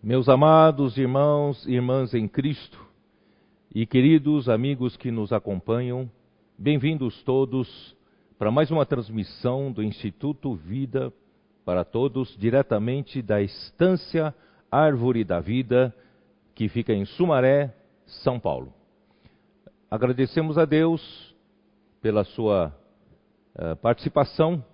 Meus amados irmãos e irmãs em Cristo e queridos amigos que nos acompanham, bem-vindos todos para mais uma transmissão do Instituto Vida para Todos, diretamente da Estância Árvore da Vida, que fica em Sumaré, São Paulo. Agradecemos a Deus pela sua uh, participação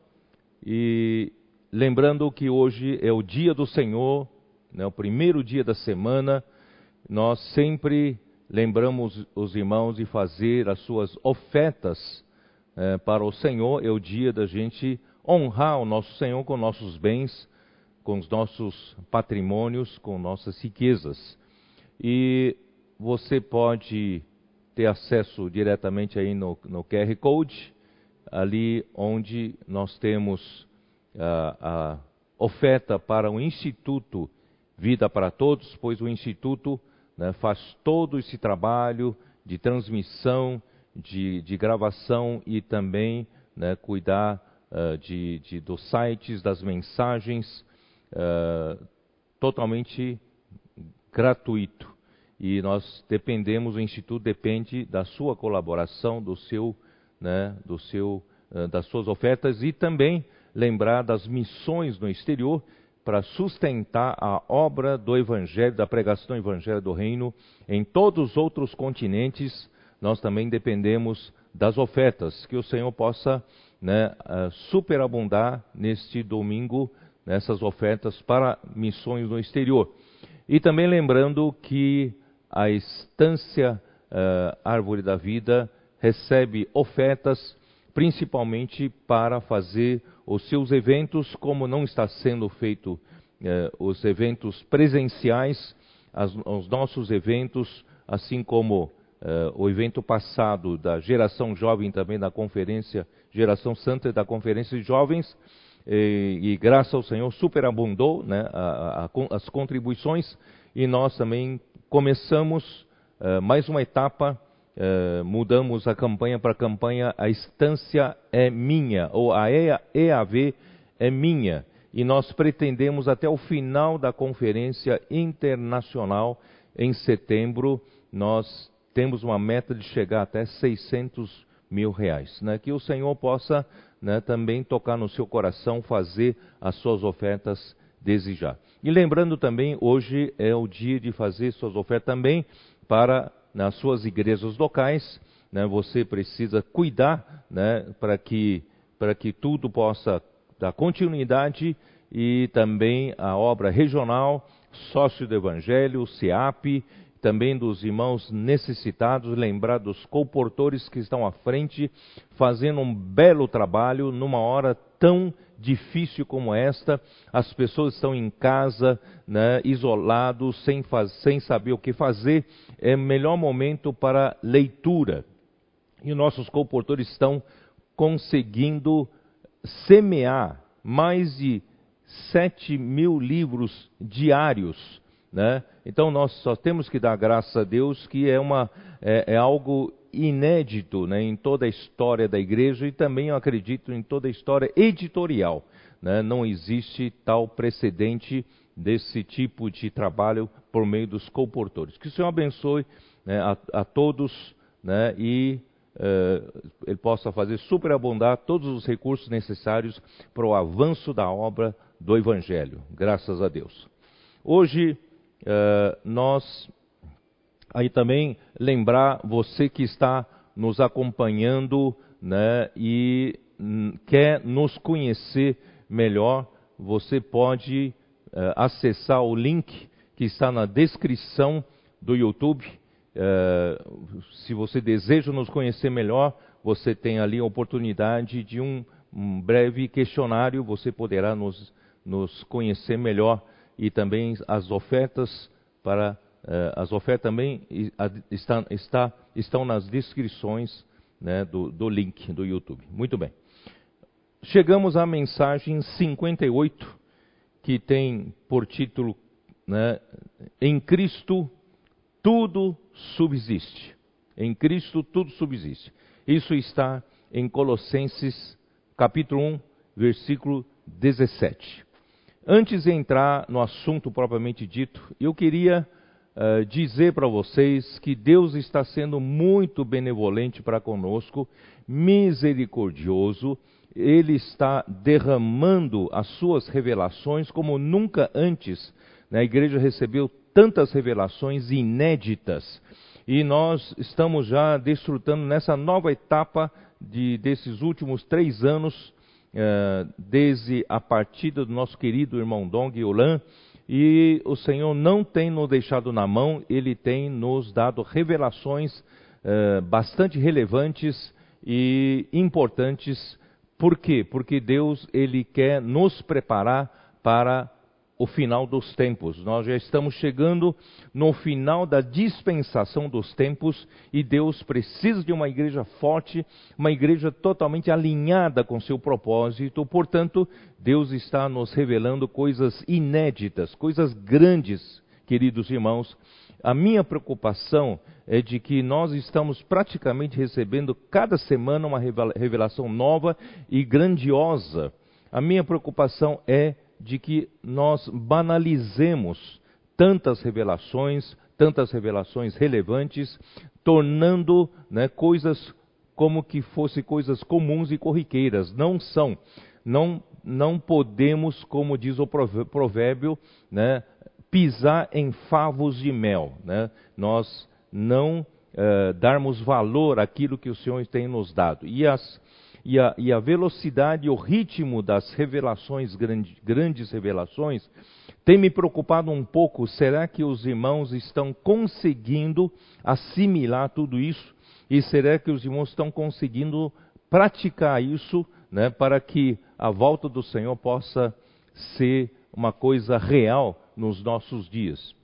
e lembrando que hoje é o dia do Senhor né, o primeiro dia da semana, nós sempre lembramos os irmãos de fazer as suas ofertas é, para o Senhor. É o dia da gente honrar o nosso Senhor com nossos bens, com os nossos patrimônios, com nossas riquezas. E você pode ter acesso diretamente aí no, no QR Code, ali onde nós temos a, a oferta para o Instituto Vida para Todos, pois o Instituto né, faz todo esse trabalho de transmissão, de, de gravação e também né, cuidar uh, de, de, dos sites, das mensagens, uh, totalmente gratuito. E nós dependemos, o Instituto depende da sua colaboração, do seu, né, do seu, uh, das suas ofertas e também lembrar das missões no exterior para sustentar a obra do Evangelho, da pregação do Evangelho do Reino em todos os outros continentes. Nós também dependemos das ofertas, que o Senhor possa né, uh, superabundar neste domingo nessas ofertas para missões no exterior. E também lembrando que a Estância uh, Árvore da Vida recebe ofertas principalmente para fazer os seus eventos, como não está sendo feito eh, os eventos presenciais, as, os nossos eventos, assim como eh, o evento passado da geração jovem também da conferência, geração santa da conferência de jovens, e, e graças ao Senhor superabundou né, a, a, as contribuições e nós também começamos eh, mais uma etapa Uh, mudamos a campanha para a campanha A Estância é Minha, ou a EAV é Minha. E nós pretendemos até o final da conferência internacional, em setembro, nós temos uma meta de chegar até 600 mil reais. Né? Que o Senhor possa né, também tocar no seu coração, fazer as suas ofertas desejar. E lembrando também, hoje é o dia de fazer suas ofertas também para nas suas igrejas locais, né, você precisa cuidar né, para que, que tudo possa dar continuidade e também a obra regional, sócio do Evangelho, SEAP, também dos irmãos necessitados, lembrar dos comportores que estão à frente, fazendo um belo trabalho numa hora tão difícil como esta, as pessoas estão em casa, né, isolados, sem, faz, sem saber o que fazer, é o melhor momento para leitura. E nossos comportores estão conseguindo semear mais de 7 mil livros diários. Né? Então nós só temos que dar graças a Deus que é, uma, é, é algo inédito né, em toda a história da igreja e também eu acredito em toda a história editorial. Né? Não existe tal precedente desse tipo de trabalho por meio dos comportores. Que o Senhor abençoe né, a, a, todos né, e uh, Ele possa fazer superabundar todos os recursos necessários para o avanço da obra do Evangelho. Graças a Deus. Hoje uh, nós aí também lembrar você que está nos acompanhando né, e quer nos conhecer melhor, você pode uh, acessar o link que está na descrição do YouTube. Uh, se você deseja nos conhecer melhor, você tem ali a oportunidade de um, um breve questionário, você poderá nos, nos conhecer melhor e também as ofertas para as ofertas também está, está, estão nas descrições né, do, do link do YouTube. Muito bem. Chegamos à mensagem 58, que tem por título né, Em Cristo tudo subsiste. Em Cristo tudo subsiste. Isso está em Colossenses capítulo 1, versículo 17. antes de entrar no assunto propriamente dito, eu queria uh, dizer para vocês que Deus está sendo muito benevolente para conosco, misericordioso, Ele está derramando as suas revelações como nunca antes. Né? A igreja recebeu tantas revelações inéditas e nós estamos já desfrutando nessa nova etapa de, desses últimos três anos, uh, desde a partida do nosso querido irmão Dong Yolan, e o Senhor não tem nos deixado na mão, Ele tem nos dado revelações uh, bastante relevantes e importantes. Por quê? Porque Deus Ele quer nos preparar para o final dos tempos. Nós já estamos chegando no final da dispensação dos tempos e Deus precisa de uma igreja forte, uma igreja totalmente alinhada com seu propósito. Portanto, Deus está nos revelando coisas inéditas, coisas grandes, queridos irmãos. A minha preocupação é de que nós estamos praticamente recebendo cada semana uma revelação nova e grandiosa. A minha preocupação é de que nós banalizemos tantas revelações, tantas revelações relevantes, tornando né, coisas como que fossem coisas comuns e corriqueiras. Não são. Não, não podemos, como diz o provérbio, né, pisar em favos de mel. Né? Nós não uh, darmos valor àquilo que o Senhor tem nos dado. E as e a, e a velocidade o ritmo das revelações, grande, grandes revelações, tem me preocupado um pouco. Será que os irmãos estão conseguindo assimilar tudo isso? E será que os irmãos estão conseguindo praticar isso né, para que a volta do Senhor possa ser uma coisa real nos nossos dias?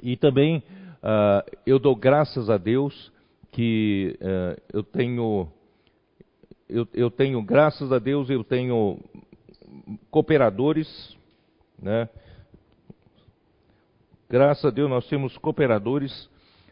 E também uh, eu dou graças a Deus que uh, eu tenho eu, eu tenho, graças a Deus, eu tenho cooperadores, né? Graças a Deus nós temos cooperadores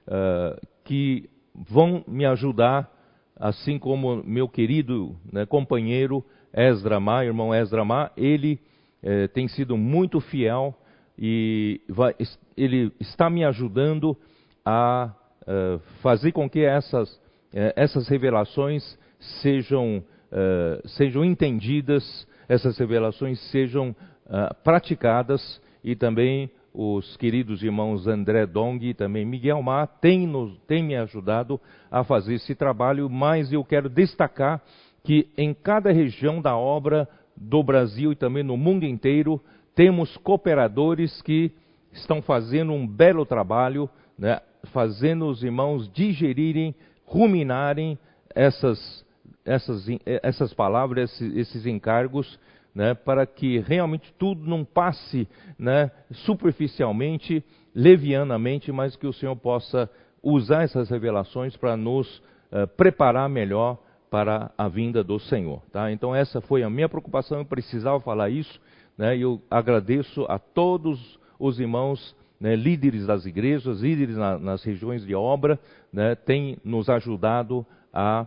uh, que vão me ajudar, assim como meu querido né, companheiro Ezra Má, irmão Ezra Má, ele eh, tem sido muito fiel e vai, ele está me ajudando a uh, fazer com que essas, eh, essas revelações sejam, uh, sejam entendidas, essas revelações sejam uh, praticadas e também os queridos irmãos André Dong e também Miguel Mar têm, nos, têm me ajudado a fazer esse trabalho, mas eu quero destacar que em cada região da obra do Brasil e também no mundo inteiro, temos cooperadores que estão fazendo um belo trabalho, né, fazendo os irmãos digerirem, ruminarem essas essas, essas palavras, esses, esses encargos, né, para que realmente tudo não passe né, superficialmente, levianamente, mas que o Senhor possa usar essas revelações para nos uh, preparar melhor para a vinda do Senhor. Tá? Então essa foi a minha preocupação, eu precisava falar isso, né, e eu agradeço a todos os irmãos né, líderes das igrejas, líderes na, nas regiões de obra, né, têm nos ajudado a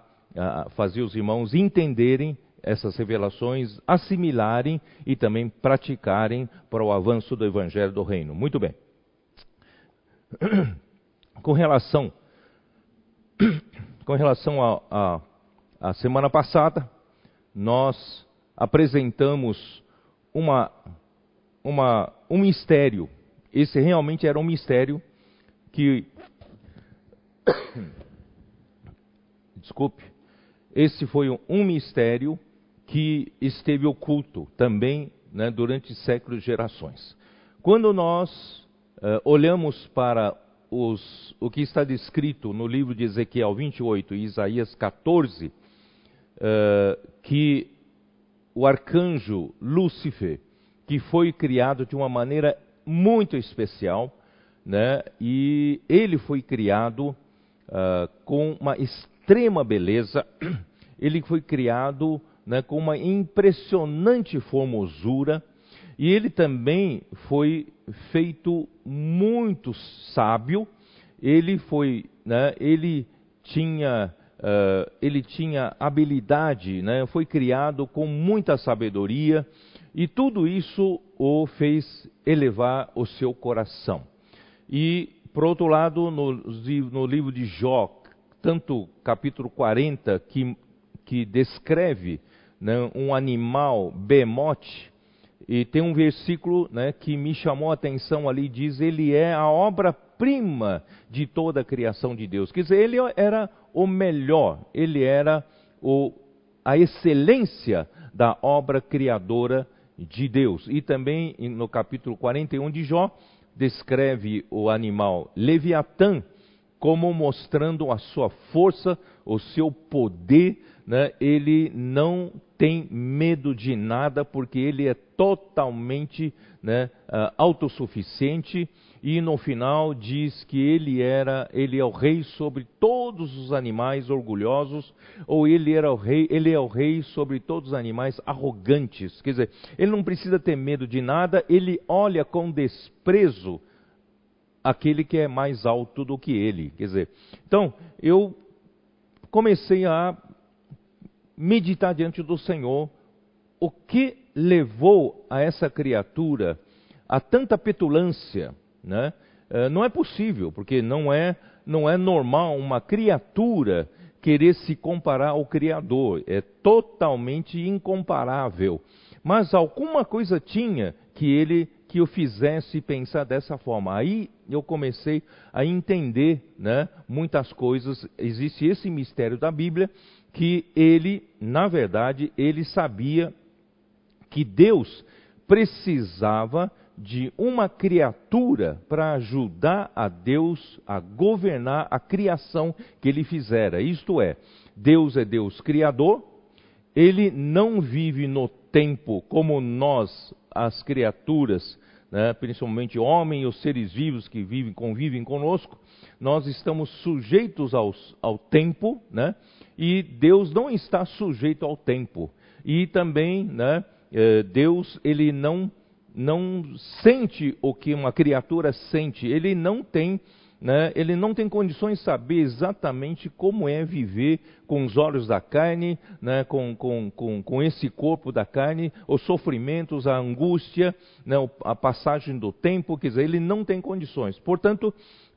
fazer os irmãos entenderem essas revelações, assimilarem e também praticarem para o avanço do evangelho do reino. Muito bem. Com relação com relação a, a, a semana passada, nós apresentamos uma, uma, um mistério. Esse realmente era um mistério que. Desculpe. Esse foi um mistério que esteve oculto também né, durante séculos e gerações. Quando nós uh, olhamos para os, o que está descrito no livro de Ezequiel 28 e Isaías 14, uh, eh, que o arcanjo Lúcifer, que foi criado de uma maneira muito especial, né, e ele foi criado uh, com uma extrema beleza. Ele foi criado né, com uma impressionante formosura e ele também foi feito muito sábio. Ele foi, né, ele tinha, uh, ele tinha habilidade, né, foi criado com muita sabedoria E tudo isso o fez elevar o seu coração. E, por outro lado, no, no livro de Jó, tanto capítulo 40, que, que descreve né, um animal bemote, e tem um versículo né, que me chamou a atenção ali, diz, ele é a obra-prima de toda a criação de Deus. Quer dizer, ele era o melhor, ele era o, a excelência da obra criadora de Deus. E também no capítulo 41 de Jó, descreve o animal Leviatã como mostrando a sua força, o seu poder, né? ele não tem medo de nada, porque ele é totalmente né, uh, autossuficiente e no final diz que ele era, ele é o rei sobre todos os animais orgulhosos, ou ele era o rei, ele é o rei sobre todos os animais arrogantes. Quer dizer, ele não precisa ter medo de nada, ele olha com desprezo aquele que é mais alto do que ele. Quer dizer, então eu comecei a meditar diante do Senhor o que levou a essa criatura a tanta petulância, né? É, não é possível, porque não é, não é normal uma criatura querer se comparar ao Criador. É totalmente incomparável. Mas alguma coisa tinha que ele que o fizesse pensar dessa forma. Aí eu comecei a entender né, muitas coisas. Existe esse mistério da Bíblia que ele, na verdade, ele sabia que Deus precisava de uma criatura para ajudar a Deus a governar a criação que ele fizera. Isto é, Deus é Deus criador, ele não vive no tempo como nós, as criaturas, né, principalmente homem e os seres vivos que vivem, convivem conosco, nós estamos sujeitos aos, ao tempo, né, e Deus não está sujeito ao tempo. E também, né, eh, Deus, ele não não sente o que uma criatura sente, ele não tem, né, ele não tem condições de saber exatamente como é viver com os olhos da carne, né, com, com, com, com, esse corpo da carne, os sofrimentos, a angústia, né, a passagem do tempo, quer dizer, ele não tem condições. Portanto,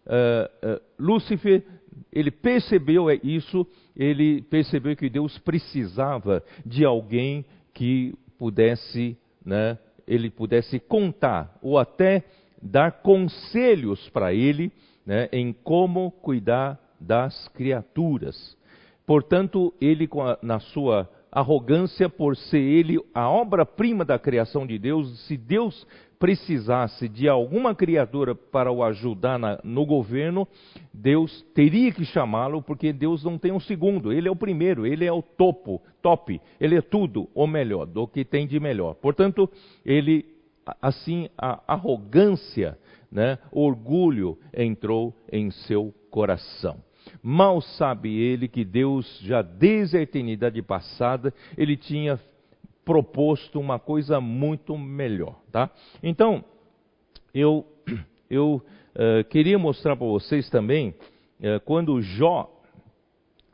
uh, uh, Lúcifer, ele percebeu isso, ele percebeu que Deus precisava de alguém que pudesse né, ele pudesse contar ou até dar conselhos para ele né, em como cuidar das criaturas. Portanto, ele, na sua arrogância, por ser ele a obra-prima da criação de Deus, se Deus precisasse de alguma criatura para o ajudar na, no governo, Deus teria que chamá-lo, porque Deus não tem um segundo, ele é o primeiro, ele é o topo, top, ele é tudo o melhor, do que tem de melhor. Portanto, ele, assim, a arrogância, né, orgulho entrou em seu coração. Mal sabe ele que Deus, já desde a eternidade passada, ele tinha proposto uma coisa muito melhor, tá? Então, eu, eu uh, queria mostrar para vocês também, uh, quando Jó,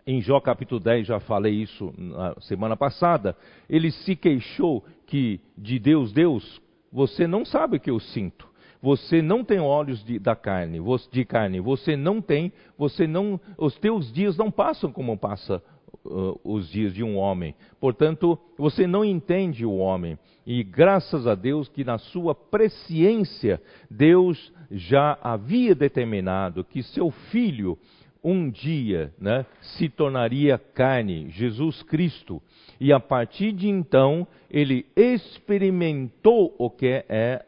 em Jó capítulo 10, já falei isso na semana passada, ele se queixou que de Deus, Deus, você não sabe o que eu sinto. Você não tem olhos de, da carne, de carne. Você não tem, você não, os teus dias não passam como passa uh, os dias de um homem. Portanto, você não entende o homem. E graças a Deus que na sua presciência, Deus já havia determinado que seu filho um dia né, se tornaria carne, Jesus Cristo. E a partir de então, ele experimentou o que é,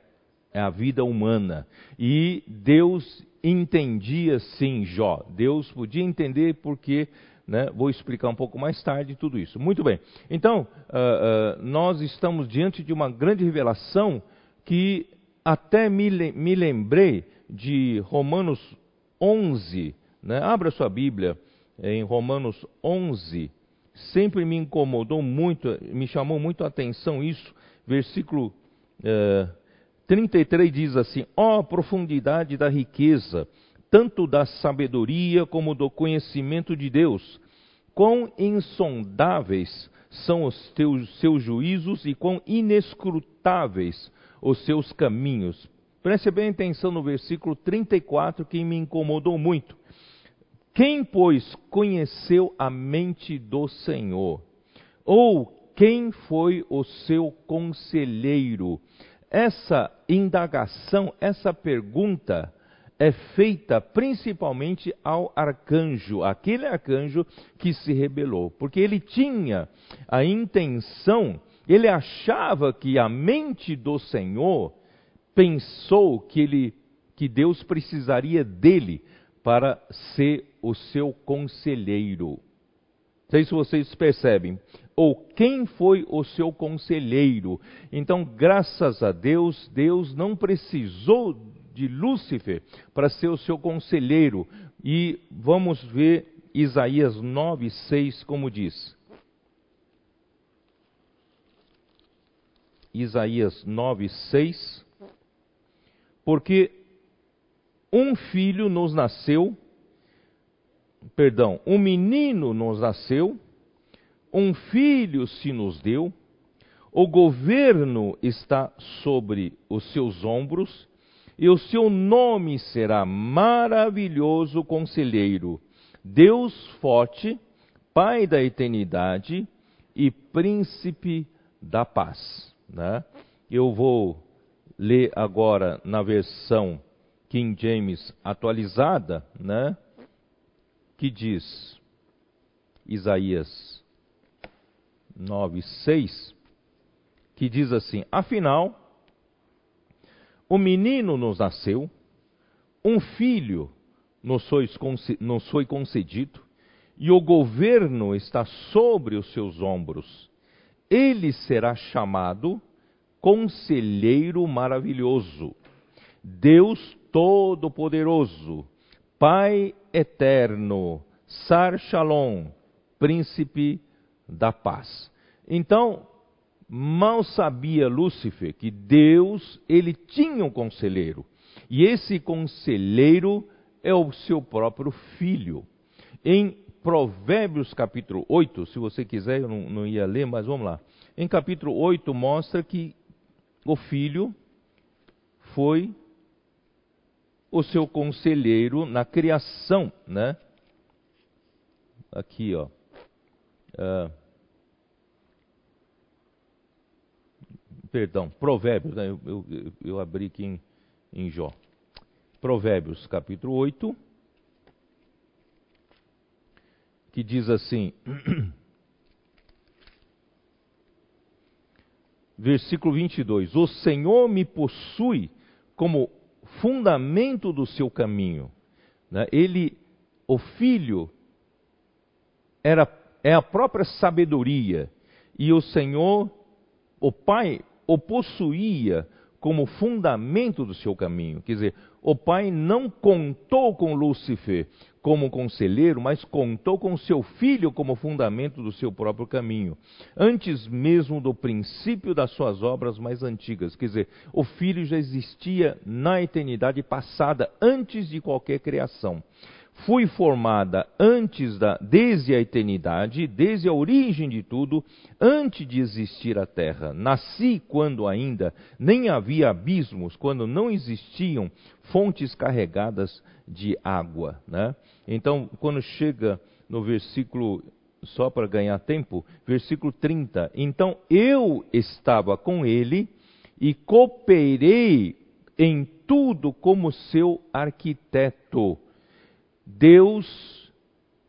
é a vida humana. E Deus entendia sim Jó. Deus podia entender porque né? Vou explicar um pouco mais tarde tudo isso. Muito bem. Então, uh, uh, nós estamos diante de uma grande revelação que até me, me lembrei de Romanos 11. Né? Abra sua Bíblia em Romanos 11. Sempre me incomodou muito, me chamou muito a atenção isso. Versículo uh, 33 diz assim: Ó oh, profundidade da riqueza! tanto da sabedoria como do conhecimento de Deus. Quão insondáveis são os teus, seus juízos e quão inescrutáveis os seus caminhos. Preste bem atenção no versículo 34 que me incomodou muito. Quem, pois, conheceu a mente do Senhor? Ou quem foi o seu conselheiro? Essa indagação, essa pergunta é feita principalmente ao arcanjo, aquele arcanjo que se rebelou, porque ele tinha a intenção, ele achava que a mente do Senhor pensou que ele que Deus precisaria dele para ser o seu conselheiro. Não sei se vocês percebem. Ou quem foi o seu conselheiro. Então, graças a Deus, Deus não precisou de Lúcifer para ser o seu conselheiro. E vamos ver Isaías 9, 6, como diz. Isaías 9, 6. Porque um filho nos nasceu, perdão, um menino nos nasceu, um filho se nos deu, o governo está sobre os seus ombros, e o seu nome será maravilhoso conselheiro, Deus forte, Pai da eternidade e príncipe da paz. Né? Eu vou ler agora na versão King James atualizada, né? Que diz Isaías 9:6, que diz assim: Afinal, o menino nos nasceu, um filho nos foi concedido, e o governo está sobre os seus ombros. Ele será chamado Conselheiro Maravilhoso, Deus Todo-Poderoso, Pai Eterno, Sar Shalom, Príncipe da Paz. Então, Mal sabia Lúcifer que Deus, ele tinha um conselheiro. E esse conselheiro é o seu próprio filho. Em Provérbios capítulo 8, se você quiser, eu não, não ia ler, mas vamos lá. Em capítulo 8 mostra que o filho foi o seu conselheiro na criação, né? Aqui, ó. Uh, perdão, Provérbios, né? eu, eu, eu, abri aqui em, em Jó. Provérbios, capítulo 8, que diz assim, versículo 22: O Senhor me possui como fundamento do seu caminho. Né? Ele, o filho, era, é a própria sabedoria, e o Senhor, o pai, o possuía como fundamento do seu caminho. Quer dizer, o pai não contou com Lúcifer como conselheiro, mas contou com seu filho como fundamento do seu próprio caminho, antes mesmo do princípio das suas obras mais antigas. Quer dizer, o filho já existia na eternidade passada, antes de qualquer criação fui formada antes da, desde a eternidade, desde a origem de tudo, antes de existir a terra. Nasci quando ainda nem havia abismos, quando não existiam fontes carregadas de água. Né? Então, quando chega no versículo, só para ganhar tempo, versículo 30, então eu estava com ele e cooperei em tudo como seu arquiteto Deus,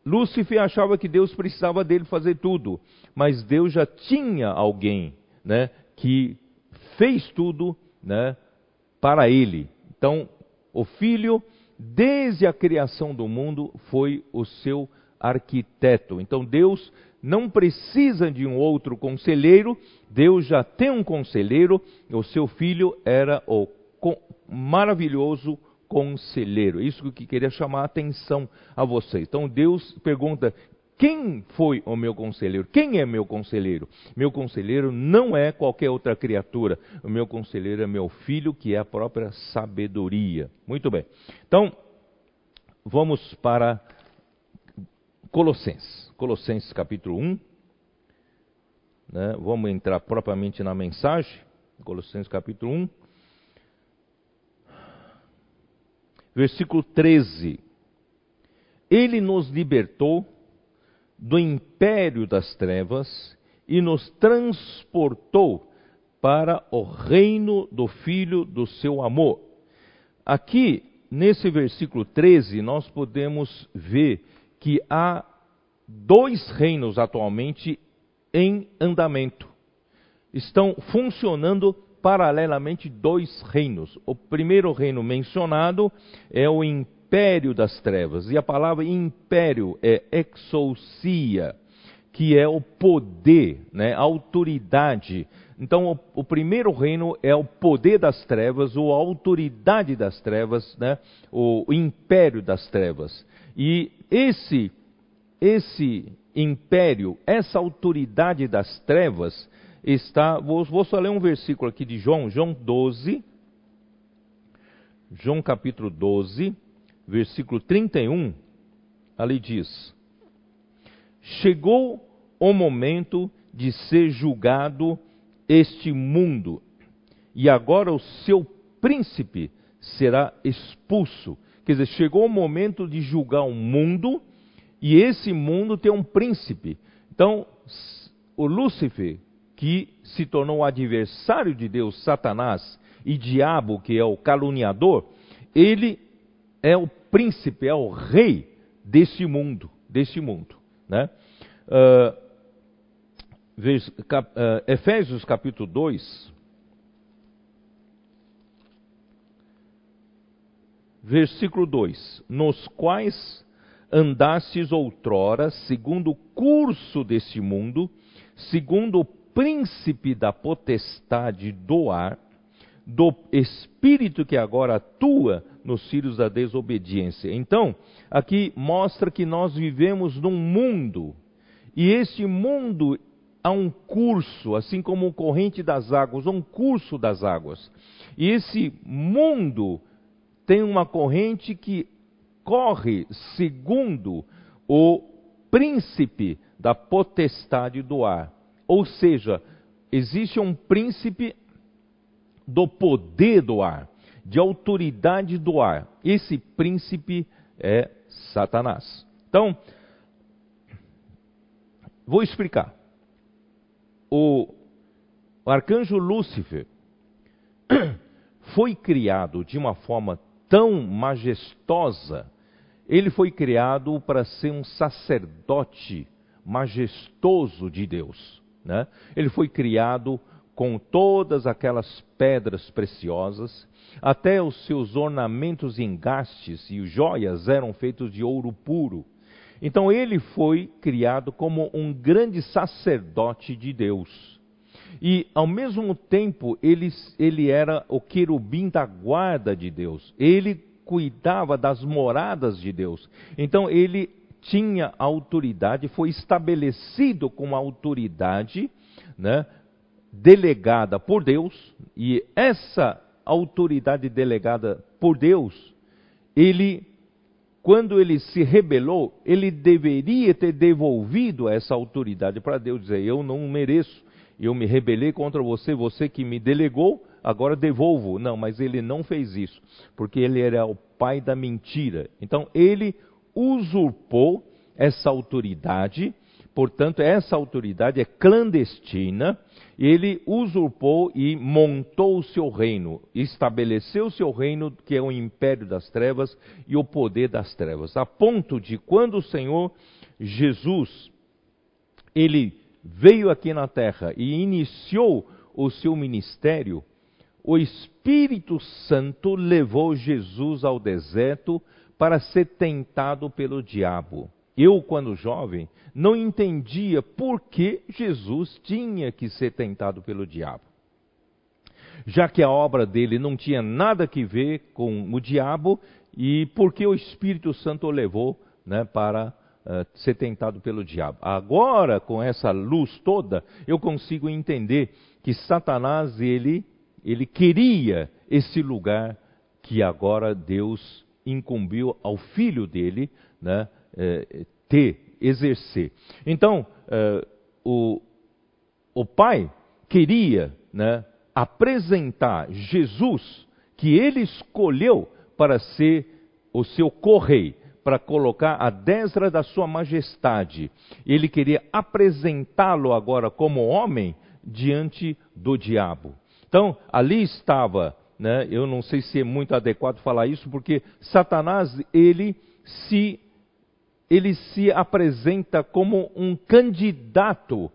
Lúcifer achava que Deus precisava dele fazer tudo, mas Deus já tinha alguém, né, que fez tudo, né, para ele. Então, o filho, desde a criação do mundo, foi o seu arquiteto. Então, Deus não precisa de um outro conselheiro, Deus já tem um conselheiro, o seu filho era o maravilhoso conselheiro. Isso que queria chamar a atenção a vocês. Então Deus pergunta: quem foi o meu conselheiro? Quem é meu conselheiro? Meu conselheiro não é qualquer outra criatura. O meu conselheiro é meu filho, que é a própria sabedoria. Muito bem. Então, vamos para Colossenses. Colossenses capítulo 1. Né? Vamos entrar propriamente na mensagem, Colossenses capítulo 1. Versículo 13. Ele nos libertou do império das trevas e nos transportou para o reino do Filho do seu amor. Aqui, nesse versículo 13, nós podemos ver que há dois reinos atualmente em andamento. Estão funcionando paralelamente dois reinos. O primeiro reino mencionado é o império das trevas, e a palavra império é exousia, que é o poder, né, a autoridade. Então, o, o, primeiro reino é o poder das trevas, ou a autoridade das trevas, né, o, o império das trevas. E esse, esse império, essa autoridade das trevas, está. Vou, vou só ler um versículo aqui de João, João 12. João capítulo 12, versículo 31. Ali diz: Chegou o momento de ser julgado este mundo, e agora o seu príncipe será expulso. Quer dizer, chegou o momento de julgar o mundo e esse mundo tem um príncipe. Então, o Lúcifer, que se tornou adversário de Deus, Satanás, e diabo, que é o caluniador, ele é o príncipe, é o rei desse mundo, desse mundo. Né? Uh, Efésios capítulo 2, versículo 2: Nos quais andastes outrora, segundo o curso deste mundo, segundo o príncipe da potestade do ar, do espírito que agora atua nos filhos da desobediência. Então, aqui mostra que nós vivemos num mundo, e este mundo há um curso, assim como o corrente das águas, um curso das águas. E esse mundo tem uma corrente que corre segundo o príncipe da potestade do ar. Ou seja, existe um príncipe do poder do ar, de autoridade do ar. Esse príncipe é Satanás. Então, vou explicar. O, arcanjo Lúcifer foi criado de uma forma tão majestosa ele foi criado para ser um sacerdote majestoso de Deus. Né? Ele foi criado com todas aquelas pedras preciosas, até os seus ornamentos engastes e joias eram feitos de ouro puro. Então ele foi criado como um grande sacerdote de Deus. E ao mesmo tempo ele, ele era o querubim da guarda de Deus. Ele cuidava das moradas de Deus. Então ele tinha autoridade, foi estabelecido com autoridade, né, delegada por Deus, e essa autoridade delegada por Deus, ele, quando ele se rebelou, ele deveria ter devolvido essa autoridade para Deus, dizer: Eu não mereço, eu me rebelei contra você, você que me delegou, agora devolvo. Não, mas ele não fez isso, porque ele era o pai da mentira. Então ele usurpou essa autoridade, portanto, essa autoridade é clandestina. Ele usurpou e montou o seu reino, estabeleceu o seu reino, que é o império das trevas e o poder das trevas, a ponto de quando o Senhor Jesus ele veio aqui na terra e iniciou o seu ministério, o Espírito Santo levou Jesus ao deserto para ser tentado pelo diabo. Eu, quando jovem, não entendia por que Jesus tinha que ser tentado pelo diabo. Já que a obra dele não tinha nada que ver com o diabo, e por que o Espírito Santo o levou né, para uh, ser tentado pelo diabo. Agora, com essa luz toda, eu consigo entender que Satanás, ele ele queria esse lugar que agora Deus incumbiu ao filho dele né, é, ter, exercer. Então, é, o, o pai queria né, apresentar Jesus, que ele escolheu para ser o seu correio, para colocar a destra da sua majestade. Ele queria apresentá-lo agora como homem diante do diabo. Então, ali estava, né, eu não sei se é muito adequado falar isso, porque Satanás, ele se, ele se apresenta como um candidato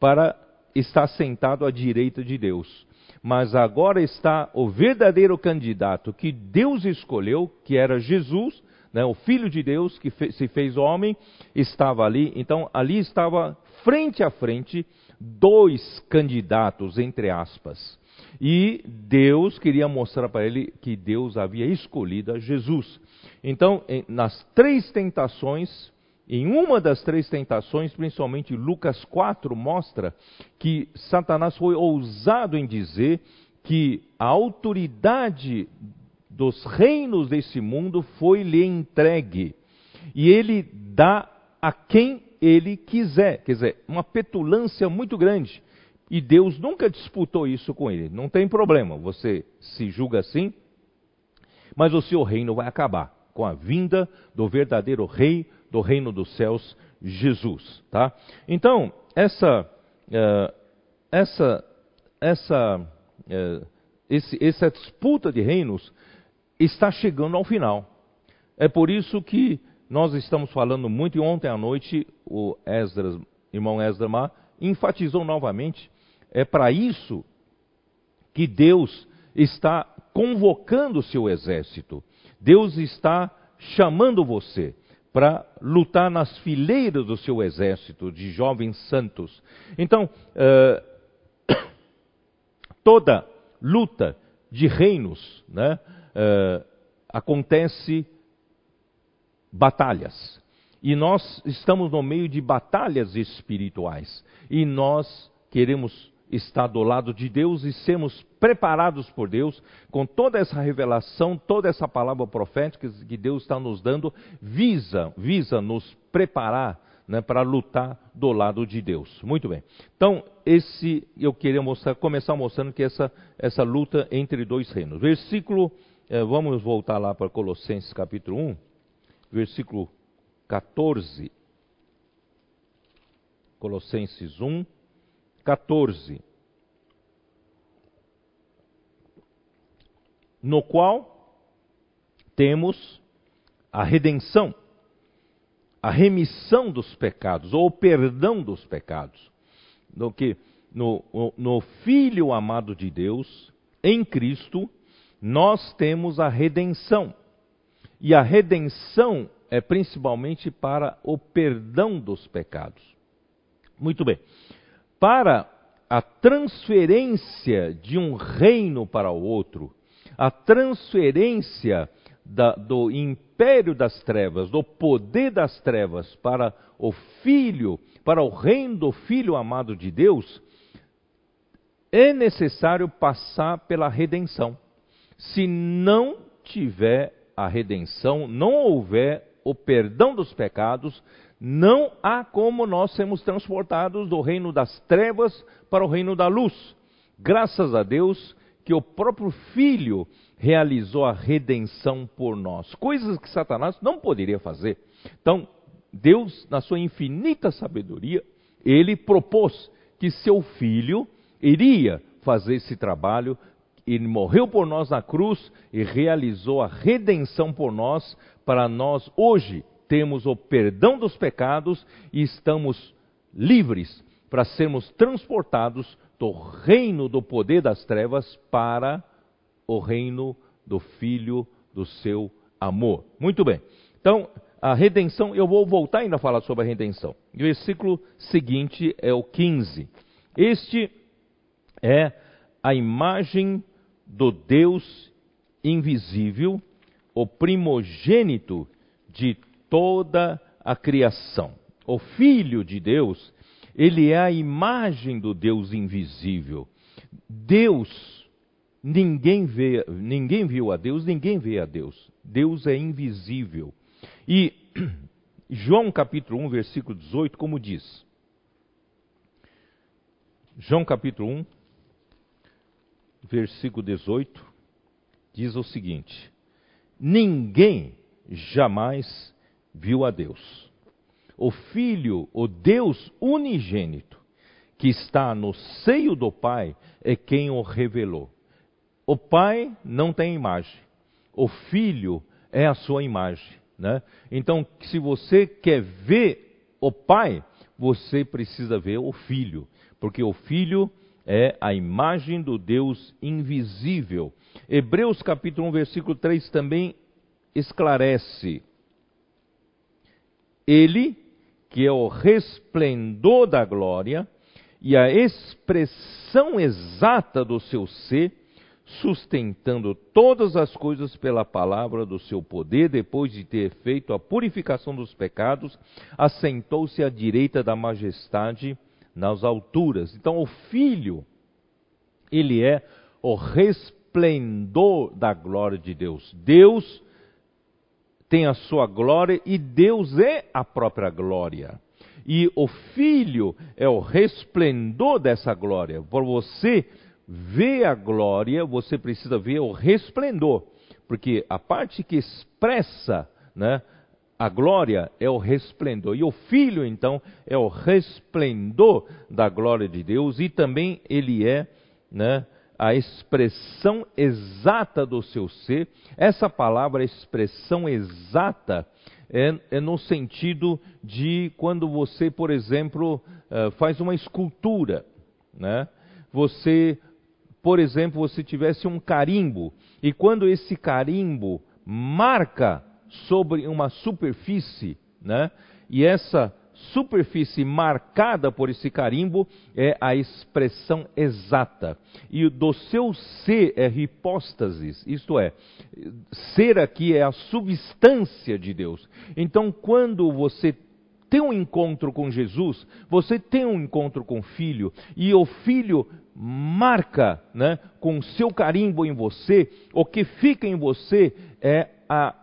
para estar sentado à direita de Deus. Mas agora está o verdadeiro candidato que Deus escolheu, que era Jesus, né, o Filho de Deus que se fez homem, estava ali. Então, ali estava frente a frente dois candidatos, entre aspas. E Deus queria mostrar para ele que Deus havia escolhido Jesus. Então, nas três tentações, em uma das três tentações, principalmente Lucas 4, mostra que Satanás foi ousado em dizer que a autoridade dos reinos desse mundo foi lhe entregue. E ele dá a quem ele quiser. Quer dizer, uma petulância muito grande. E Deus nunca disputou isso com ele. Não tem problema, você se julga assim, mas o seu reino vai acabar com a vinda do verdadeiro rei do reino dos céus, Jesus. Tá? Então, essa, uh, essa, essa, esse, essa disputa de reinos está chegando ao final. É por isso que nós estamos falando muito, e ontem à noite o Esdras, irmão Esdras enfatizou novamente, é para isso que Deus está convocando o seu exército. Deus está chamando você para lutar nas fileiras do seu exército de jovens santos. Então, uh, toda luta de reinos, né, uh, acontece batalhas. E nós estamos no meio de batalhas espirituais. E nós queremos estar do lado de Deus e sermos preparados por Deus com toda essa revelação, toda essa palavra profética que Deus está nos dando, visa, visa nos preparar né, para lutar do lado de Deus. Muito bem. Então, esse eu queria mostrar, começar mostrando que essa, essa luta entre dois reinos. Versículo, eh, vamos voltar lá para Colossenses capítulo 1, versículo 14. Colossenses 1, 14. No qual temos a redenção, a remissão dos pecados, ou o perdão dos pecados. No, que, no, no Filho amado de Deus, em Cristo, nós temos a redenção. E a redenção é principalmente para o perdão dos pecados. Muito bem. Para a transferência de um reino para o outro, a transferência da, do império das trevas, do poder das trevas para o Filho, para o reino do Filho amado de Deus, é necessário passar pela redenção. Se não tiver a redenção, não houver o perdão dos pecados, não há como nós sermos transportados do reino das trevas para o reino da luz. Graças a Deus que o próprio Filho realizou a redenção por nós, coisas que Satanás não poderia fazer. Então, Deus, na sua infinita sabedoria, ele propôs que seu filho iria fazer esse trabalho ele morreu por nós na cruz e realizou a redenção por nós, para nós hoje termos o perdão dos pecados e estamos livres para sermos transportados do reino do poder das trevas para o reino do Filho do seu amor. Muito bem. Então, a redenção, eu vou voltar ainda a falar sobre a redenção. O versículo seguinte é o 15. Este é a imagem do Deus invisível, o primogênito de toda a criação. O Filho de Deus, ele é a imagem do Deus invisível. Deus, ninguém vê, ninguém viu a Deus, ninguém vê a Deus. Deus é invisível. E João capítulo 1, versículo 18, como diz: João capítulo 1, versículo 18, diz o seguinte: Ninguém jamais viu a Deus. O Filho, o Deus unigênito, que está no seio do Pai, é quem o revelou. O Pai não tem imagem, o Filho é a sua imagem. Né? Então, se você quer ver o Pai, você precisa ver o Filho, porque o Filho é a imagem do Deus invisível. Hebreus capítulo 1, versículo 3 também esclarece. Ele, que é o resplendor da glória e a expressão exata do seu ser, sustentando todas as coisas pela palavra do seu poder, depois de ter feito a purificação dos pecados, assentou-se à direita da majestade nas alturas. Então, o Filho, ele é o resplendor da glória de Deus. Deus tem a sua glória e Deus é a própria glória. E o Filho é o resplendor dessa glória. Por você ver a glória, você precisa ver o resplendor. Porque a parte que expressa né, a glória é o resplendor. E o Filho, então, é o resplendor da glória de Deus e também ele é né, a expressão exata do seu ser. Essa palavra, expressão exata, é, é, no sentido de quando você, por exemplo, uh, faz uma escultura, né? Você, por exemplo, você tivesse um carimbo e quando esse carimbo marca sobre uma superfície, né? E essa superfície marcada por esse carimbo é a expressão exata. E do seu ser é hipóstasis, isto é, ser aqui é a substância de Deus. Então, quando você tem um encontro com Jesus, você tem um encontro com o Filho, e o Filho marca né, com seu carimbo em você, o que fica em você é a,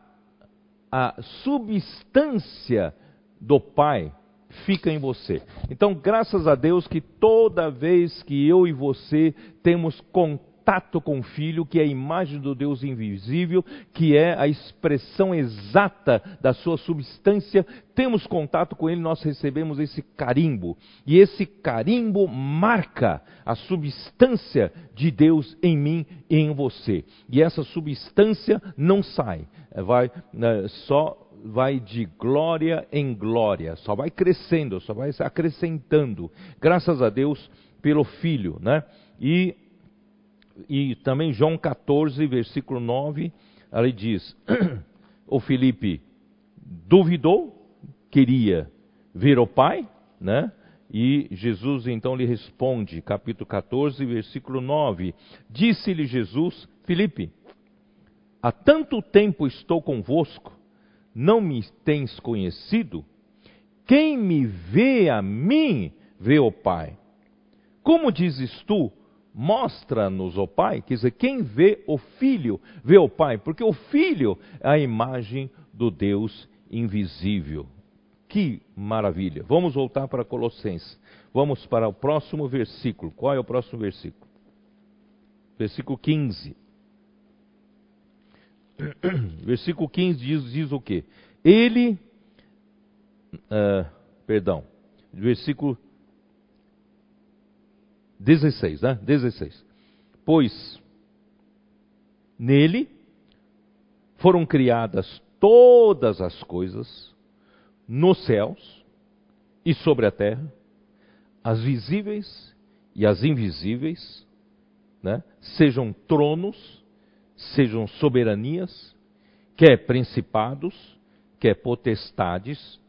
a substância do Pai fica em você. Então, graças a Deus que toda vez que eu e você temos contato com o Filho, que é a imagem do Deus invisível, que é a expressão exata da sua substância, temos contato com Ele, nós recebemos esse carimbo. E esse carimbo marca a substância de Deus em mim e em você. E essa substância não sai, vai né, só vai de glória em glória, só vai crescendo, só vai acrescentando. Graças a Deus pelo Filho, né? E, e também João 14, versículo 9, ali diz: O Felipe duvidou, queria ver o Pai, né? E Jesus então lhe responde, capítulo 14, versículo 9: Disse-lhe Jesus, Felipe, há tanto tempo estou convosco não me tens conhecido? Quem me vê a mim, vê o Pai. Como dizes tu, mostra-nos o Pai? Quer dizer, quem vê o Filho, vê o Pai, porque o Filho é a imagem do Deus invisível. Que maravilha! Vamos voltar para Colossenses. Vamos para o próximo versículo. Qual é o próximo versículo? Versículo 15. Versículo 15 diz, diz o quê? Ele, uh, perdão, versículo 16, né? 16. Pois nele foram criadas todas as coisas nos céus e sobre a terra, as visíveis e as invisíveis, né? sejam tronos, sejam soberanias, quer principados, quer potestades,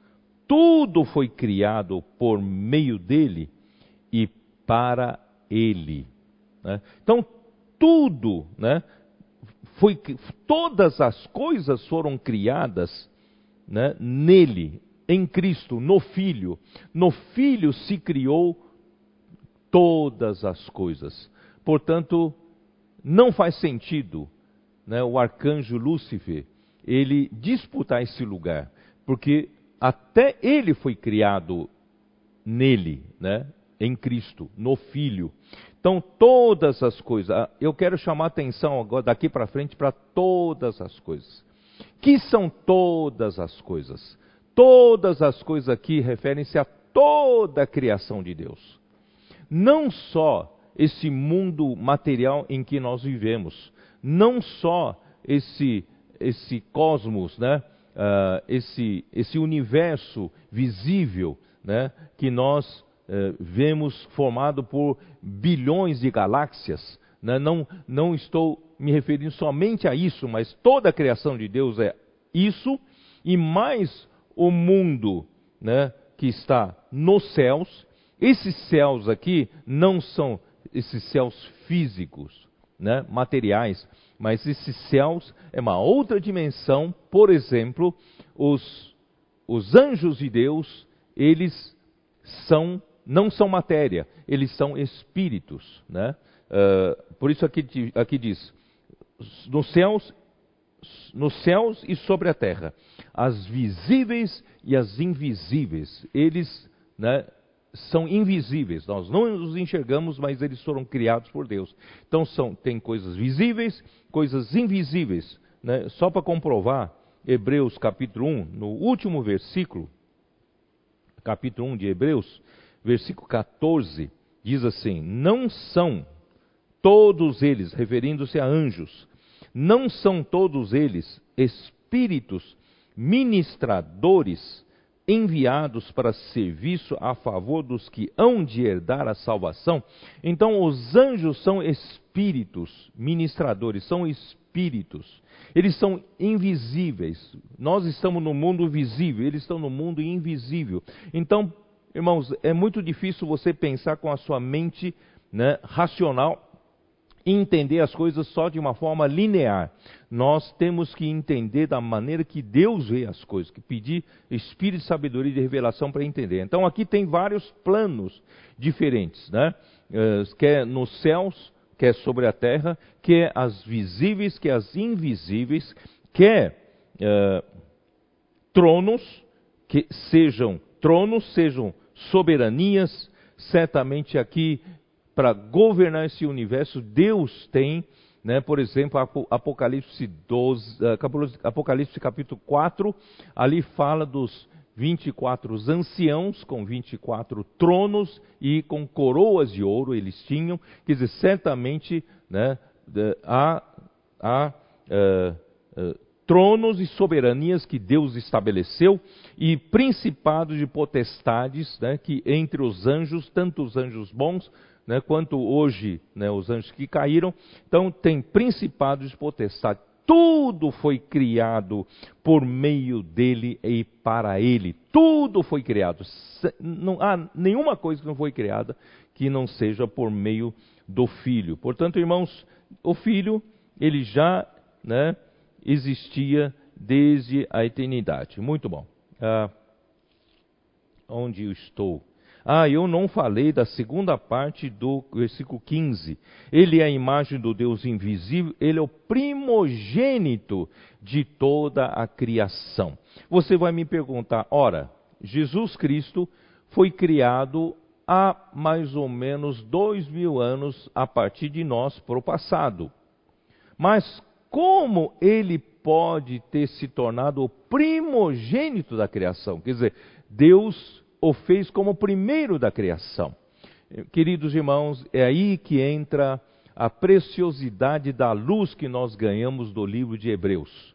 tudo foi criado por meio dele e para ele. Né? Então, tudo, né, foi, todas as coisas foram criadas né, nele, em Cristo, no Filho. No Filho se criou todas as coisas. Portanto, não faz sentido né, o arcanjo Lúcifer, ele disputar esse lugar, porque até ele foi criado nele, né, em Cristo, no Filho. Então, todas as coisas, ah, eu quero chamar atenção agora, daqui para frente para todas as coisas. Que são todas as coisas? Todas as coisas aqui referem-se a toda a criação de Deus. Não só esse mundo material em que nós vivemos, não só esse, esse cosmos, né? Uh, esse, esse universo visível né? que nós eh, vemos formado por bilhões de galáxias. Né? Não, não estou me referindo somente a isso, mas toda a criação de Deus é isso, e mais o mundo né, que está nos céus. Esses céus aqui não são esses céus físicos, né, materiais, mas esses céus é uma outra dimensão. Por exemplo, os, os anjos de Deus, eles são não são matéria, eles são espíritos. Né? Uh, por isso aqui, aqui diz: nos céus, nos céus e sobre a terra, as visíveis e as invisíveis, eles né, são invisíveis. Nós não os enxergamos, mas eles foram criados por Deus. Então são, tem coisas visíveis, coisas invisíveis. Né? Só para comprovar, Hebreus capítulo 1, no último versículo, capítulo 1 de Hebreus, versículo 14, diz assim: Não são todos eles, referindo-se a anjos, não são todos eles espíritos ministradores enviados para serviço a favor dos que hão de herdar a salvação. Então, os anjos são espíritos ministradores, são espíritos. Eles são invisíveis. Nós estamos no mundo visível, eles estão no mundo invisível. Então, Irmãos, é muito difícil você pensar com a sua mente né, racional entender as coisas só de uma forma linear. Nós temos que entender da maneira que Deus vê as coisas, que pedir espírito de sabedoria e de revelação para entender. Então aqui tem vários planos diferentes, né? Uh, quer nos céus, quer sobre a terra, quer as visíveis, quer as invisíveis, quer uh, tronos que sejam tronos, sejam soberanias, certamente aqui para governar esse universo, Deus tem, né, por exemplo, Apocalipse, 12, eh, Apocalipse capítulo 4, ali fala dos 24 anciãos com 24 tronos e com coroas de ouro eles tinham, quer dizer, certamente né, há, há uh, uh, tronos e soberanias que Deus estabeleceu e principados de potestades, né, que entre os anjos, tanto os anjos bons, né, quanto hoje né, os anjos que caíram, então tem principados de potestades. Tudo foi criado por meio dele e para ele. Tudo foi criado. Não há nenhuma coisa que não foi criada que não seja por meio do Filho. Portanto, irmãos, o Filho, ele já né, existia desde a eternidade. Muito bom. Ah, onde eu estou? Ah, eu não falei da segunda parte do versículo 15. Ele é a imagem do Deus invisível, ele é o primogênito de toda a criação. Você vai me perguntar, ora, Jesus Cristo foi criado há mais ou menos dois mil anos a partir de nós para o passado. Mas como ele pode ter se tornado o primogênito da criação? Quer dizer, Deus o fez como primeiro da criação. Queridos irmãos, é aí que entra a preciosidade da luz que nós ganhamos do livro de Hebreus.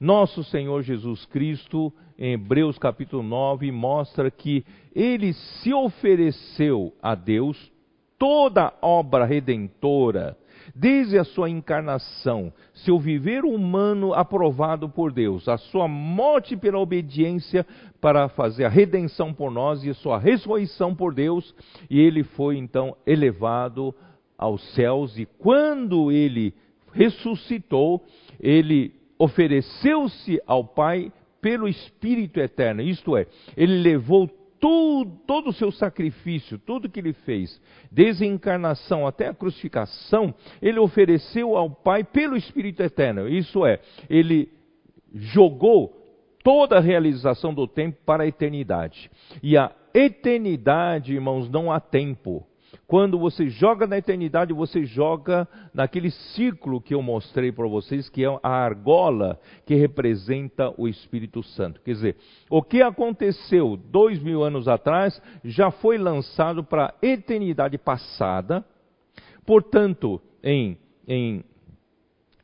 Nosso Senhor Jesus Cristo, em Hebreus capítulo 9, mostra que ele se ofereceu a Deus toda obra redentora desde a sua encarnação, seu viver humano aprovado por Deus, a sua morte pela obediência para fazer a redenção por nós e a sua ressurreição por Deus, e ele foi então elevado aos céus, e quando ele ressuscitou, ele ofereceu-se ao Pai pelo Espírito eterno, isto é, ele levou tudo, todo o seu sacrifício, tudo que ele fez, desde a encarnação até a crucificação, ele ofereceu ao Pai pelo Espírito Eterno. Isso é, ele jogou toda a realização do tempo para a eternidade. E a eternidade, irmãos, não há tempo. Quando você joga na eternidade, você joga naquele círculo que eu mostrei para vocês, que é a argola que representa o Espírito Santo. Quer dizer, o que aconteceu dois mil anos atrás já foi lançado para a eternidade passada. Portanto, em, em,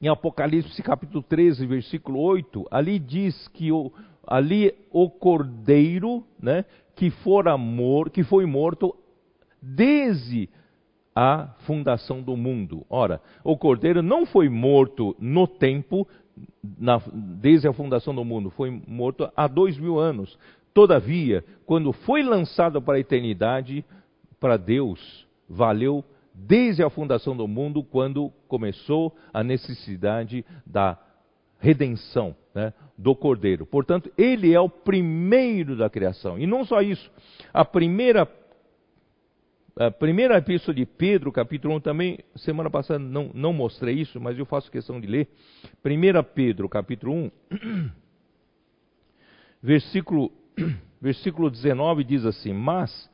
em Apocalipse capítulo 13, versículo 8, ali diz que o, ali o cordeiro, né, que que foi morto desde a fundação do mundo. Ora, o cordeiro não foi morto no tempo, na, desde a fundação do mundo, foi morto há dois mil anos. Todavia, quando foi lançado para a eternidade, para Deus, valeu desde a fundação do mundo, quando começou a necessidade da redenção né, do Cordeiro. Portanto, ele é o primeiro da criação. E não só isso, a primeira a primeira epístola de Pedro, capítulo 1, também, semana passada não, não mostrei isso, mas eu faço questão de ler. 1 Pedro, capítulo 1, versículo, versículo 19 diz assim: Mas,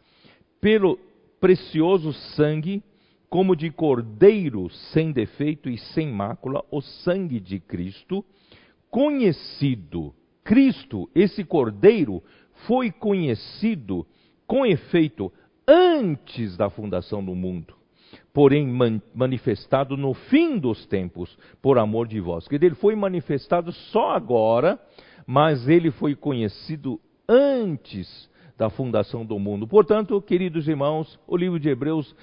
pelo precioso sangue, como de cordeiro sem defeito e sem mácula, o sangue de Cristo, conhecido, Cristo, esse cordeiro, foi conhecido com efeito antes da fundação do mundo, porém man, manifestado no fim dos tempos, por amor de vós. Que ele foi manifestado só agora, mas ele foi conhecido antes da fundação do mundo. Portanto, queridos irmãos, o livro de Hebreus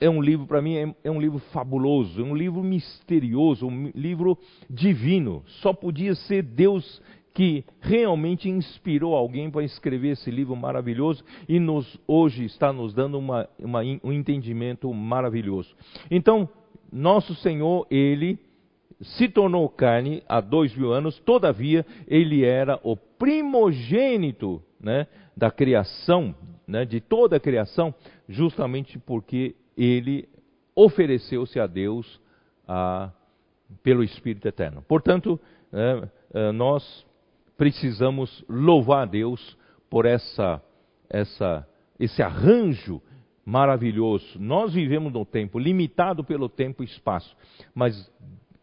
é um livro, para mim, é, é, um livro fabuloso, é um livro misterioso, um livro divino. Só podia ser Deus que realmente inspirou alguém para escrever esse livro maravilhoso e nos, hoje está nos dando uma, uma, um entendimento maravilhoso. Então, nosso Senhor, Ele se tornou carne há dois mil anos, todavia, Ele era o primogênito né, da criação, né, de toda a criação, justamente porque Ele ofereceu-se a Deus a, pelo Espírito Eterno. Portanto, é, é, nós precisamos louvar a Deus por essa, essa, esse arranjo maravilhoso. Nós vivemos num tempo limitado pelo tempo e espaço, mas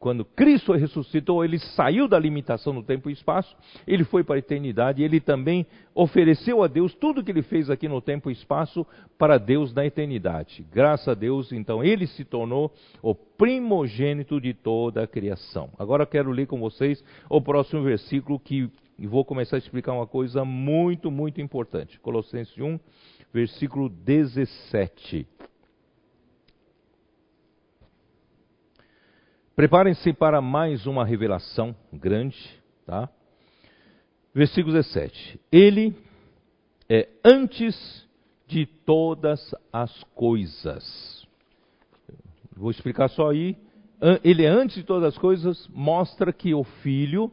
quando Cristo ressuscitou, ele saiu da limitação do tempo e espaço, ele foi para a eternidade, ele também ofereceu a Deus tudo que ele fez aqui no tempo e espaço para Deus na eternidade. Graças a Deus, então, ele se tornou o primogênito de toda a criação. Agora quero ler com vocês o próximo versículo que vou começar a explicar uma coisa muito, muito importante. Colossenses 1, versículo 17. Preparem-se para mais uma revelação grande, tá? Versículo 17. Ele é antes de todas as coisas. Vou explicar só aí. Ele é antes de todas as coisas, mostra que o Filho,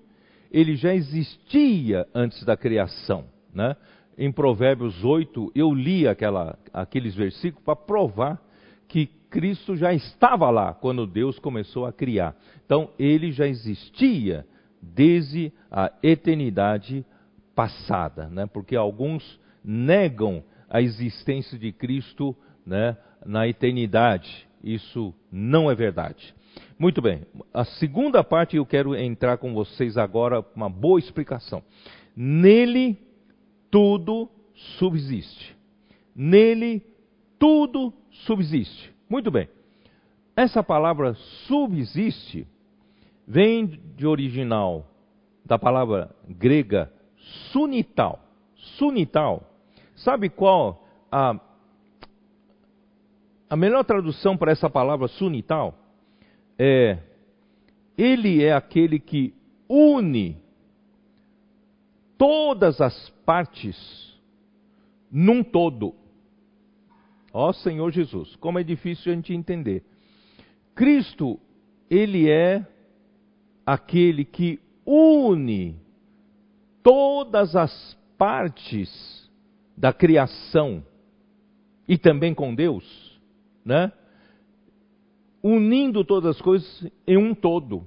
ele já existia antes da criação, né? Em Provérbios 8, eu li aquela, aqueles versículos para provar que Cristo já estava lá quando Deus começou a criar. Então, ele já existia desde a eternidade passada, né? porque alguns negam a existência de Cristo né, na eternidade. Isso não é verdade. Muito bem, a segunda parte eu quero entrar com vocês agora, uma boa explicação. Nele tudo subsiste. Nele tudo subsiste. Muito bem. Essa palavra subsiste vem de original da palavra grega sunital. Sunital. Sabe qual a, a melhor tradução para essa palavra sunital? É ele é aquele que une todas as partes num todo. Ó Senhor Jesus, como é difícil a gente entender. Cristo, ele é aquele que une todas as partes da criação e também com Deus, né? Unindo todas as coisas em um todo.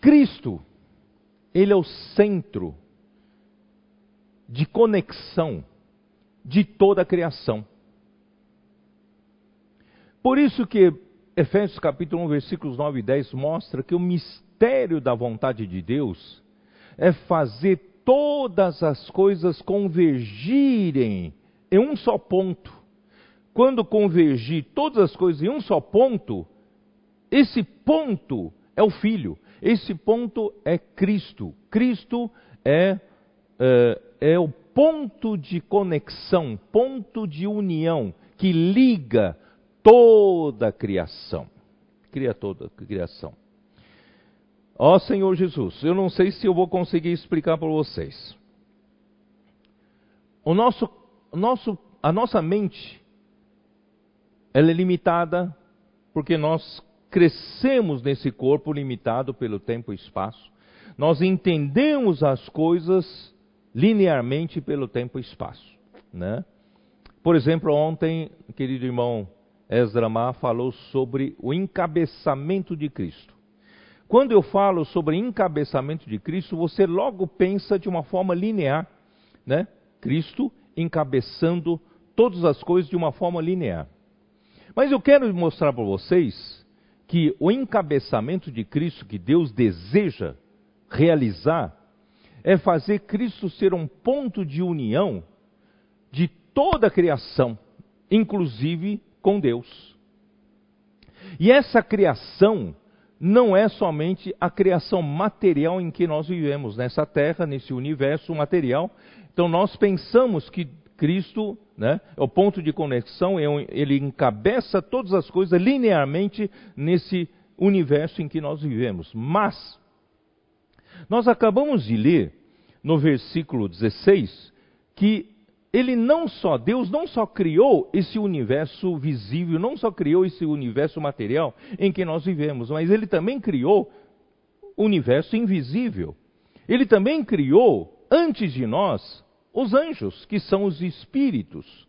Cristo, ele é o centro de conexão de toda a criação. Por isso que Efésios capítulo 1, versículos 9 e 10 mostra que o mistério da vontade de Deus é fazer todas as coisas convergirem em um só ponto. Quando convergir todas as coisas em um só ponto, esse ponto é o Filho, esse ponto é Cristo. Cristo é, é, é o ponto de conexão, ponto de união que liga toda a criação. Cria toda a criação. Ó Senhor Jesus, eu não sei se eu vou conseguir explicar para vocês. O nosso, nosso, a nossa mente, ela é limitada porque nós crescemos nesse corpo limitado pelo tempo e espaço. Nós entendemos as coisas linearmente pelo tempo e espaço, né? Por exemplo, ontem, querido irmão Ezra Mar falou sobre o encabeçamento de Cristo. Quando eu falo sobre encabeçamento de Cristo, você logo pensa de uma forma linear, né? Cristo encabeçando todas as coisas de uma forma linear. Mas eu quero mostrar para vocês que o encabeçamento de Cristo que Deus deseja realizar é fazer Cristo ser um ponto de união de toda a criação, inclusive com Deus. E essa criação não é somente a criação material em que nós vivemos, nessa terra, nesse universo material. Então nós pensamos que Cristo né, é o ponto de conexão, é ele encabeça todas as coisas linearmente nesse universo em que nós vivemos. Mas, nós acabamos de ler no versículo 16 que ele não só, Deus não só criou esse universo visível, não só criou esse universo material em que nós vivemos, mas ele também criou o universo invisível. Ele também criou, antes de nós, os anjos, que são os espíritos.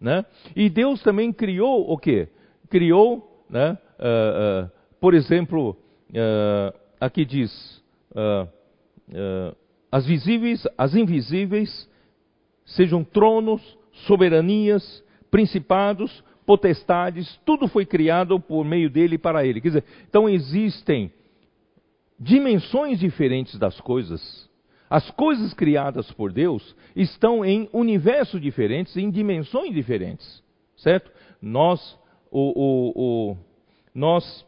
Né? E Deus também criou o quê? Criou, né, uh, uh, por exemplo, uh, aqui diz, as visíveis, as invisíveis, sejam tronos, soberanias, principados, potestades, tudo foi criado por meio dele e para ele. Quer dizer, então existem dimensões diferentes das coisas. As coisas criadas por Deus estão em universos diferentes, em dimensões diferentes, certo? Nós, o, o, o, nós,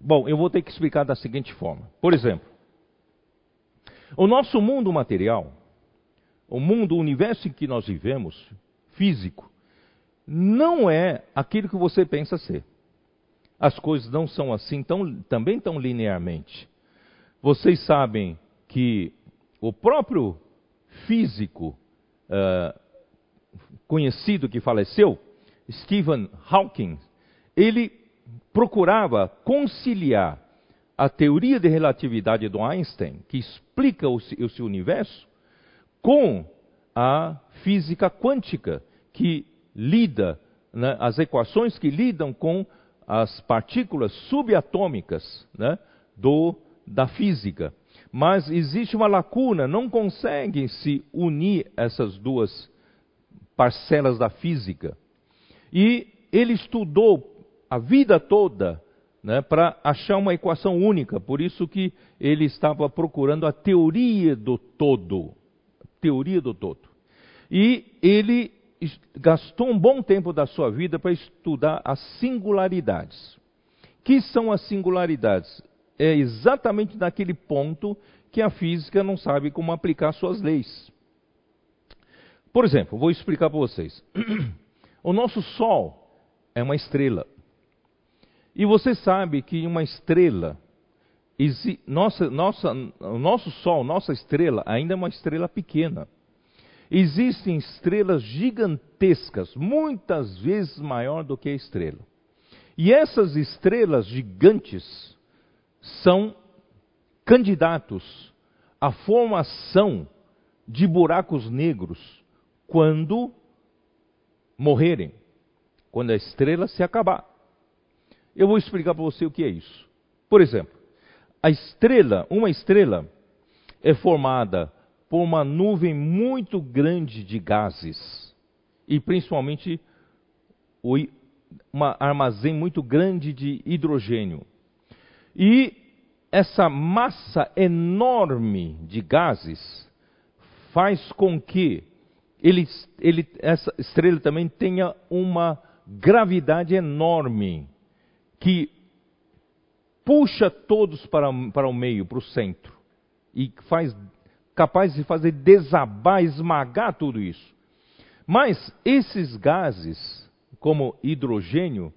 bom, eu vou ter que explicar da seguinte forma. Por exemplo, o nosso mundo material o mundo, o universo em que nós vivemos, físico, não é aquilo que você pensa ser. As coisas não são assim tão, também tão linearmente. Vocês sabem que o próprio físico uh, conhecido que faleceu, Stephen Hawking, ele procurava conciliar a teoria de relatividade do Einstein, que explica o, o universo, com a física quântica, que lida, né, as equações que lidam com as partículas subatômicas né, do, da física. Mas existe uma lacuna, não conseguem se unir essas duas parcelas da física. E ele estudou a vida toda né, para achar uma equação única, por isso que ele estava procurando a teoria do todo teoria do todo. E ele gastou um bom tempo da sua vida para estudar as singularidades. Que são as singularidades? É exatamente naquele ponto que a física não sabe como aplicar suas leis. Por exemplo, vou explicar para vocês. O nosso Sol é uma estrela. E você sabe que uma estrela nossa, nossa, o nosso Sol, nossa estrela, ainda é uma estrela pequena. Existem estrelas gigantescas, muitas vezes maior do que a estrela. E essas estrelas gigantes são candidatos à formação de buracos negros quando morrerem, quando a estrela se acabar. Eu vou explicar para você o que é isso. Por exemplo, a estrela, uma estrela, é formada por uma nuvem muito grande de gases e principalmente um armazém muito grande de hidrogênio. E essa massa enorme de gases faz com que ele, ele, essa estrela também tenha uma gravidade enorme que puxa todos para, para o meio, para o centro, e faz capaz de fazer desabar, esmagar tudo isso. Mas esses gases, como hidrogênio,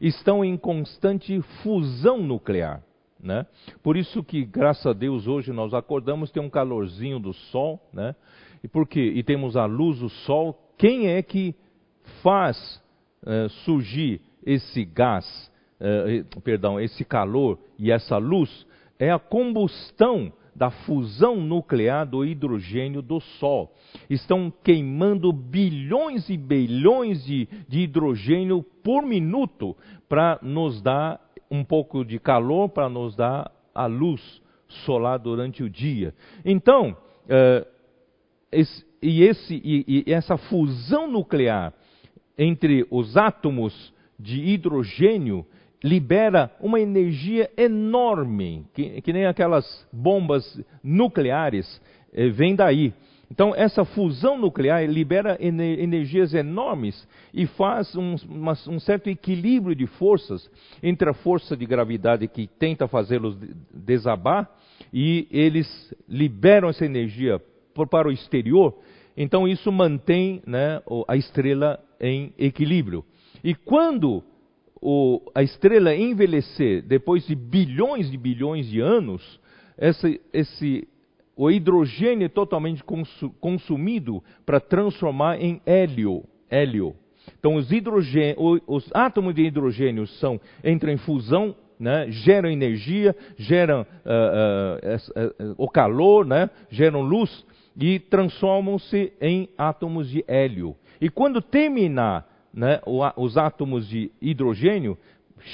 estão em constante fusão nuclear. Né? Por isso que, graças a Deus, hoje nós acordamos, tem um calorzinho do sol, né? E por quê? E temos a luz do sol. Quem é que faz uh, surgir esse gás, uh, perdão, esse calor e essa luz? É a combustão da fusão nuclear do hidrogênio do Sol. Estão queimando bilhões e bilhões de, de hidrogênio por minuto para nos dar um pouco de calor, para nos dar a luz solar durante o dia. Então, uh, esse, e, esse, e, e essa fusão nuclear entre os átomos de hidrogênio libera uma energia enorme, que, que nem aquelas bombas nucleares, eh, vem daí. Então, essa fusão nuclear libera ener energias enormes e faz um, uma, um, certo equilíbrio de forças entre a força de gravidade que tenta fazê-los desabar e eles liberam essa energia para o exterior. Então, isso mantém né, a estrela em equilíbrio. E quando o, a estrela envelhecer depois de bilhões de bilhões de anos, essa, esse, o hidrogênio é totalmente consumido para transformar em hélio. hélio. Então, os, os, átomos de hidrogênio são, entram em fusão, né, geram energia, geram uh, uh, uh, o calor, né, geram luz e transformam-se em átomos de hélio. E quando terminar né, os átomos de hidrogênio,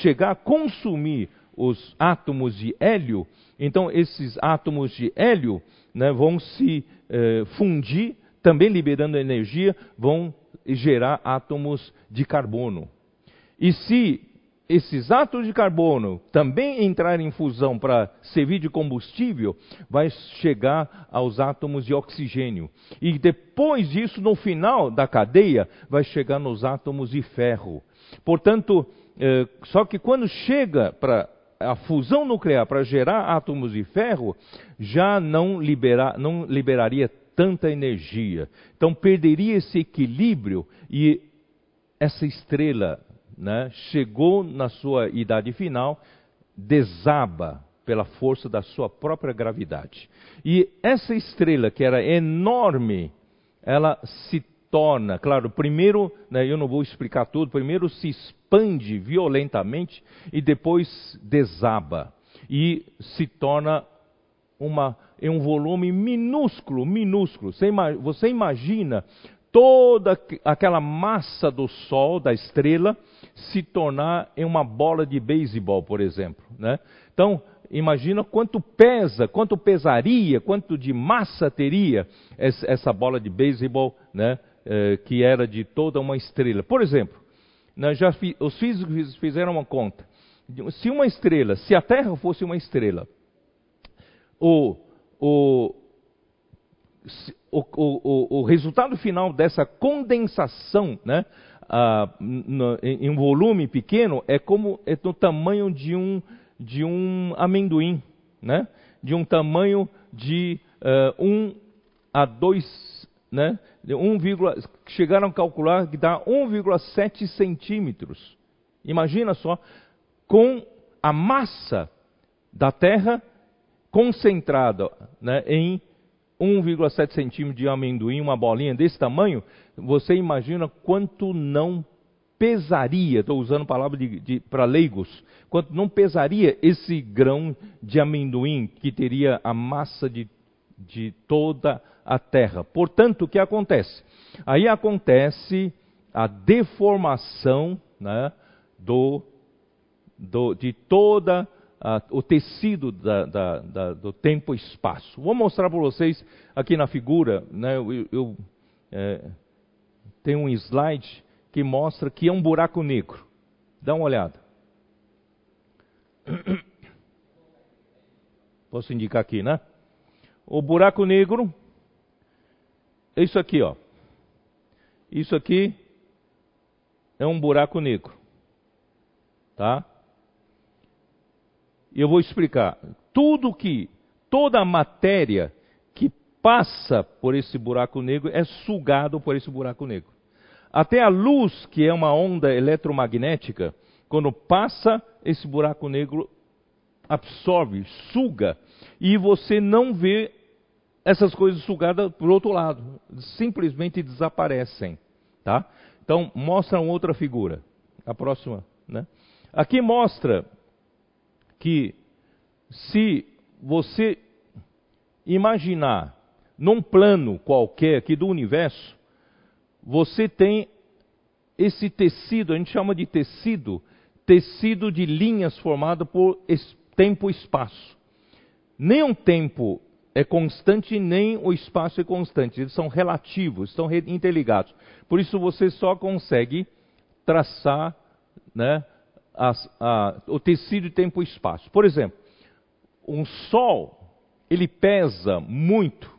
chegar a consumir os átomos de hélio, então esses átomos de hélio né, vão se eh, fundir, também liberando energia, vão gerar átomos de carbono. E se esses átomos de carbono também entrarem em fusão para servir de combustível, vai chegar aos átomos de oxigênio. E depois disso, no final da cadeia, vai chegar nos átomos de ferro. Portanto, eh, só que quando chega para a fusão nuclear para gerar átomos de ferro, já não, libera, não liberaria tanta energia. Então perderia esse equilíbrio e essa estrela né, chegou na sua idade final, desaba pela força da sua própria gravidade. E essa estrela, que era enorme, ela se torna, claro, primeiro, né, eu não vou explicar tudo, primeiro se expande violentamente e depois desaba. E se torna uma, em um volume minúsculo, minúsculo. Você, você imagina toda aquela massa do Sol, da estrela, se tornar em uma bola de beisebol, por exemplo. Né? Então, imagina quanto pesa, quanto pesaria, quanto de massa teria essa bola de beisebol, né? Eh, que era de toda uma estrela. Por exemplo, né, já os físicos fizeram uma conta. Se uma estrela, se a Terra fosse uma estrela, o, o, o, o, o resultado final dessa condensação, né, ah, no, em um volume pequeno é como é do tamanho de um de um amendoim, né? De um tamanho de uh, ah, 1 a 2, né? De 1, chegaram a calcular que dá 1,7 centímetros. Imagina só, com a massa da Terra concentrada né, em 1,7 centímetros de amendoim, uma bolinha desse tamanho, você imagina quanto não pesaria, estou usando palavra de, de, para leigos, quanto não pesaria esse grão de amendoim que teria a massa de, de toda a terra. Portanto, o que acontece? Aí acontece a deformação né, do, do, de toda a, o tecido da, da, da, do tempo e espaço. Vou mostrar para vocês aqui na figura, né, eu, eu é, tenho um slide que mostra que é um buraco negro. Dá uma olhada. Posso indicar aqui, né? O buraco negro é isso aqui, ó. Isso aqui é um buraco negro. Tá? E eu vou explicar. Tudo que, toda a matéria que passa por esse buraco negro é sugado por esse buraco negro. Até a luz, que é uma onda eletromagnética, quando passa, esse buraco negro absorve, suga, e você não vê essas coisas sugadas por outro lado, simplesmente desaparecem, tá? Então mostra uma outra figura, a próxima, né? Aqui mostra que se você imaginar num plano qualquer aqui do universo, você tem esse tecido, a gente chama de tecido, tecido de linhas formado por tempo e espaço. Nem um tempo é constante, nem o espaço é constante. Eles são relativos, estão interligados. Por isso você só consegue traçar né, a, o tecido tempo e espaço. Por exemplo, um sol, ele pesa muito.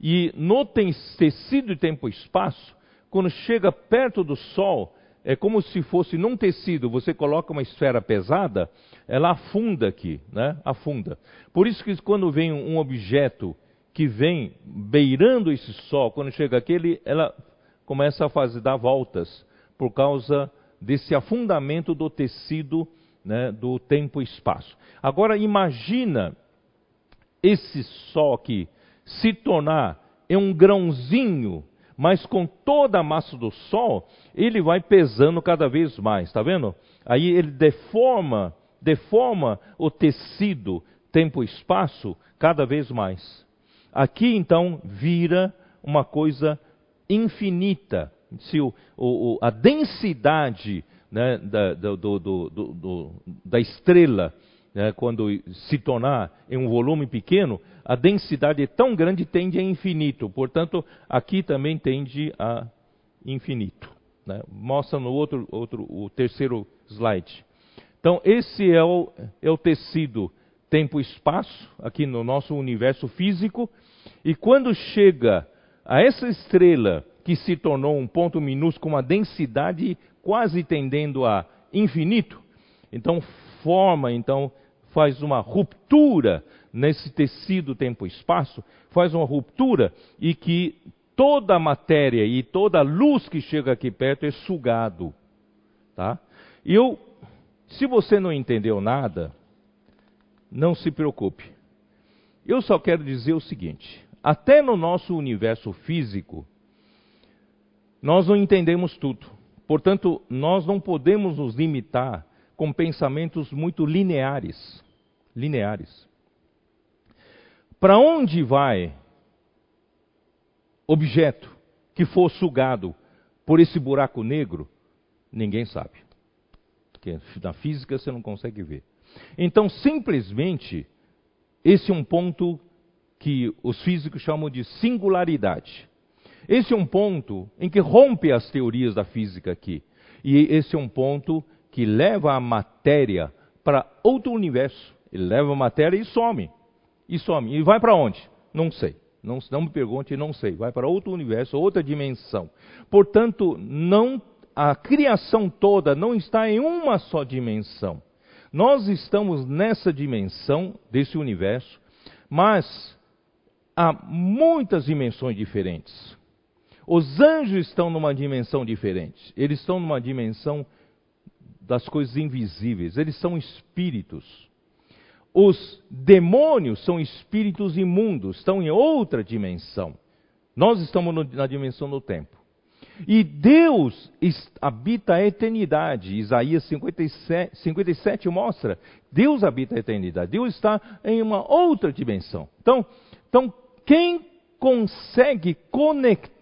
E no tecido tempo e espaço, quando chega perto do Sol, é como se fosse num tecido, você coloca uma esfera pesada, ela afunda aqui, né? Afunda. Por isso que quando vem um objeto que vem beirando esse Sol, quando chega aqui, ele, ela começa a fazer dar voltas por causa desse afundamento do tecido né, do tempo e espaço. Agora imagina esse Sol aqui se tornar um grãozinho mas com toda a massa do Sol, ele vai pesando cada vez mais, está vendo? Aí ele deforma, deforma o tecido, tempo e espaço, cada vez mais. Aqui então vira uma coisa infinita. Se o, o, a densidade né, da, do, do, do, da estrela né, quando se tornar em um volume pequeno, a densidade é tão grande tende a infinito. Portanto, aqui também tende a infinito. Né? Mostra no outro, outro, o terceiro slide. Então, esse é o, é o tecido tempo e espaço, aqui no nosso universo físico. E quando chega a essa estrela que se tornou um ponto minúsculo uma densidade quase tendendo a infinito, então forma então faz uma ruptura nesse tecido tempo-espaço, faz uma ruptura e que toda a matéria e toda a luz que chega aqui perto é sugado, tá? E eu, se você não entendeu nada, não se preocupe. Eu só quero dizer o seguinte: até no nosso universo físico, nós não entendemos tudo. Portanto, nós não podemos nos limitar com pensamentos muito lineares. Lineares. Para onde vai objeto que for sugado por esse buraco negro? Ninguém sabe. Porque na física você não consegue ver. Então, simplesmente, esse é um ponto que os físicos chamam de singularidade. Esse é um ponto em que rompe as teorias da física aqui. E esse é um ponto que leva a matéria para outro universo. Ele leva a matéria e some. E some. E vai para onde? Não sei. Não, não me pergunte, não sei. Vai para outro universo, outra dimensão. Portanto, não a criação toda não está em uma só dimensão. Nós estamos nessa dimensão desse universo, mas há muitas dimensões diferentes. Os anjos estão numa dimensão diferente. Eles estão numa dimensão das coisas invisíveis, eles são espíritos. Os demônios são espíritos imundos, estão em outra dimensão. Nós estamos no, na dimensão do tempo. E Deus habita a eternidade. Isaías 57, 57 mostra: Deus habita a eternidade. Deus está em uma outra dimensão. Então, então quem consegue conectar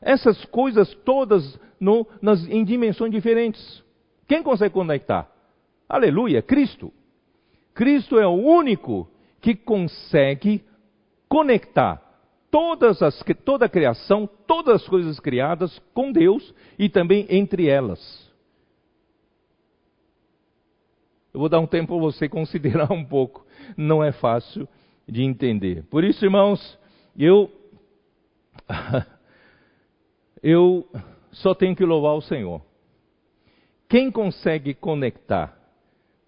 essas coisas todas no, nas, em dimensões diferentes? Quem consegue conectar? Aleluia, Cristo. Cristo é o único que consegue conectar todas as, toda a criação, todas as coisas criadas com Deus e também entre elas. Eu vou dar um tempo para você considerar um pouco. Não é fácil de entender. Por isso, irmãos, eu eu só tenho que louvar o Senhor. Quem consegue conectar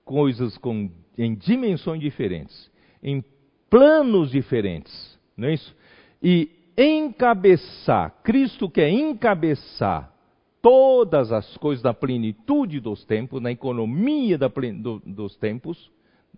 coisas com, em dimensões diferentes, em planos diferentes, não é isso? E encabeçar, Cristo quer encabeçar todas as coisas da plenitude dos tempos, na economia da, do, dos tempos,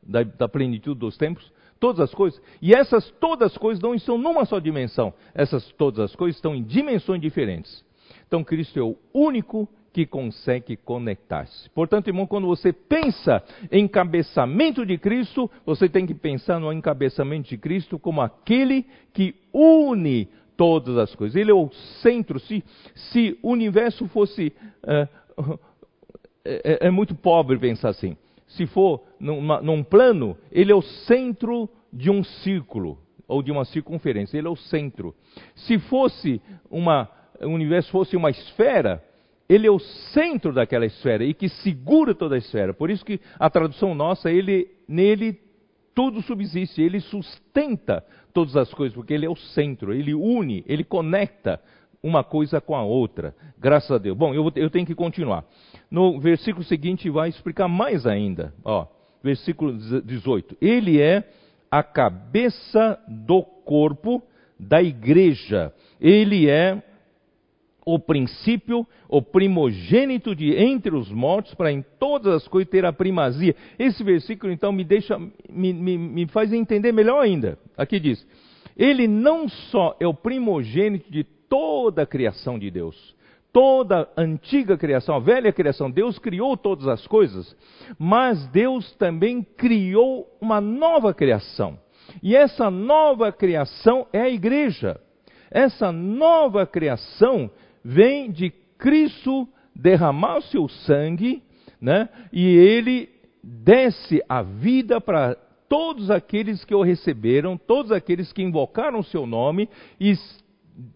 da, da plenitude dos tempos, todas as coisas. E essas todas as coisas não estão numa só dimensão. Essas todas as coisas estão em dimensões diferentes. Então Cristo é o único que consegue conectar-se. Portanto, irmão, quando você pensa em encabeçamento de Cristo, você tem que pensar no encabeçamento de Cristo como aquele que une todas as coisas. Ele é o centro. Se, se o universo fosse. É, é, é muito pobre pensar assim. Se for num plano, ele é o centro de um círculo ou de uma circunferência. Ele é o centro. Se fosse uma, o universo fosse uma esfera, ele é o centro daquela esfera e que segura toda a esfera. Por isso que a tradução nossa, ele, nele tudo subsiste, ele sustenta todas as coisas, porque ele é o centro, ele une, ele conecta uma coisa com a outra. Graças a Deus. Bom, eu, eu tenho que continuar. No versículo seguinte vai explicar mais ainda. Ó, versículo 18. Ele é a cabeça do corpo da igreja. Ele é o princípio, o primogênito de entre os mortos, para em todas as coisas ter a primazia. Esse versículo, então, me deixa, me, me, me faz entender melhor ainda. Aqui diz: Ele não só é o primogênito de toda a criação de Deus, toda a antiga criação, a velha criação, Deus criou todas as coisas, mas Deus também criou uma nova criação. E essa nova criação é a igreja. Essa nova criação vem de Cristo derramar o seu sangue, né? E ele desce a vida para todos aqueles que o receberam, todos aqueles que invocaram o seu nome e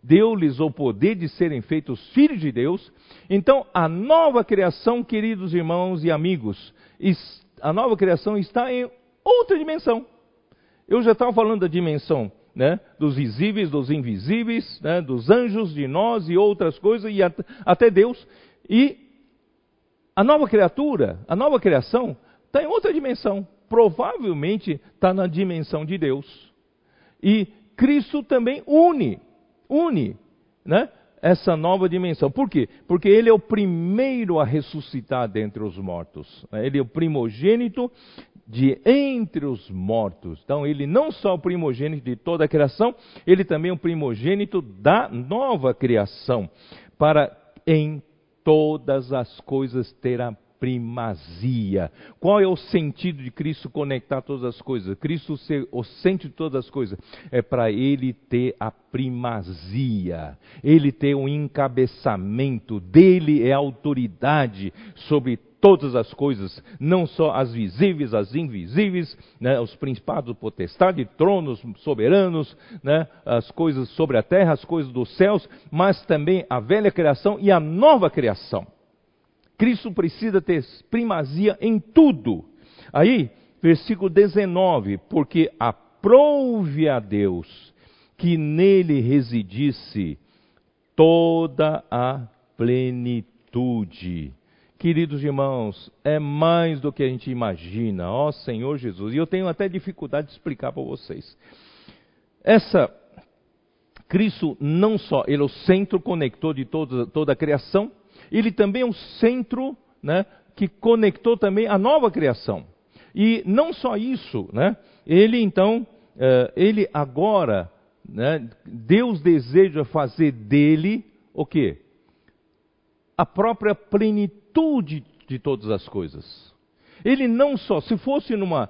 deu-lhes o poder de serem feitos filhos de Deus. Então, a nova criação, queridos irmãos e amigos, a nova criação está em outra dimensão. Eu já estava falando da dimensão né, dos visíveis, dos invisíveis, né, dos anjos, de nós e outras coisas, e até Deus. E a nova criatura, a nova criação, está em outra dimensão. Provavelmente está na dimensão de Deus. E Cristo também une, une, né? essa nova dimensão. Por quê? Porque ele é o primeiro a ressuscitar dentre os mortos. Né? Ele é o primogênito de entre os mortos. Então, ele não só é o primogênito de toda a criação, ele também é o primogênito da nova criação, para em todas as coisas ter a primazia. Qual é o sentido de Cristo conectar todas as coisas? Cristo ser o centro de todas as coisas. É para ele ter a primazia, ele ter o um encabeçamento, dele é autoridade sobre todas as coisas, não só as visíveis, as invisíveis, né, os principados, potestade, tronos, soberanos, né, as coisas sobre a terra, as coisas dos céus, mas também a velha criação e a nova criação. Cristo precisa ter primazia em tudo. Aí, versículo 19, porque aprove a Deus que nele residisse toda a plenitude Queridos irmãos, é mais do que a gente imagina, ó Senhor Jesus. E eu tenho até dificuldade de explicar para vocês. Essa Cristo não só, ele é o centro conector de toda, toda a criação, ele também é o centro né, que conectou também a nova criação. E não só isso, né, ele então, uh, ele agora, né, Deus deseja fazer dele o quê? A própria plenitude plenitude de todas as coisas. Ele não só, se fosse numa,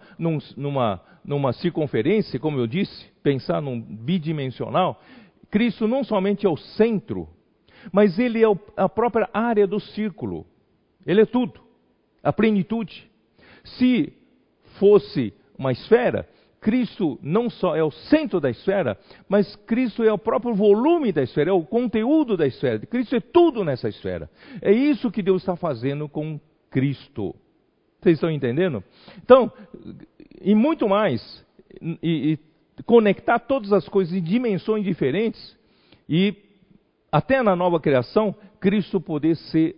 numa, numa circunferência, como eu disse, pensar num bidimensional, Cristo não somente é o centro, mas ele é a própria área do círculo. Ele é tudo, a plenitude. Se fosse uma esfera, Cristo não só é o centro da esfera, mas Cristo é o próprio volume da esfera, é o conteúdo da esfera. Cristo é tudo nessa esfera. É isso que Deus está fazendo com Cristo. Vocês estão entendendo? Então, e muito mais, e, e conectar todas as coisas em dimensões diferentes, e até na nova criação, Cristo poder ser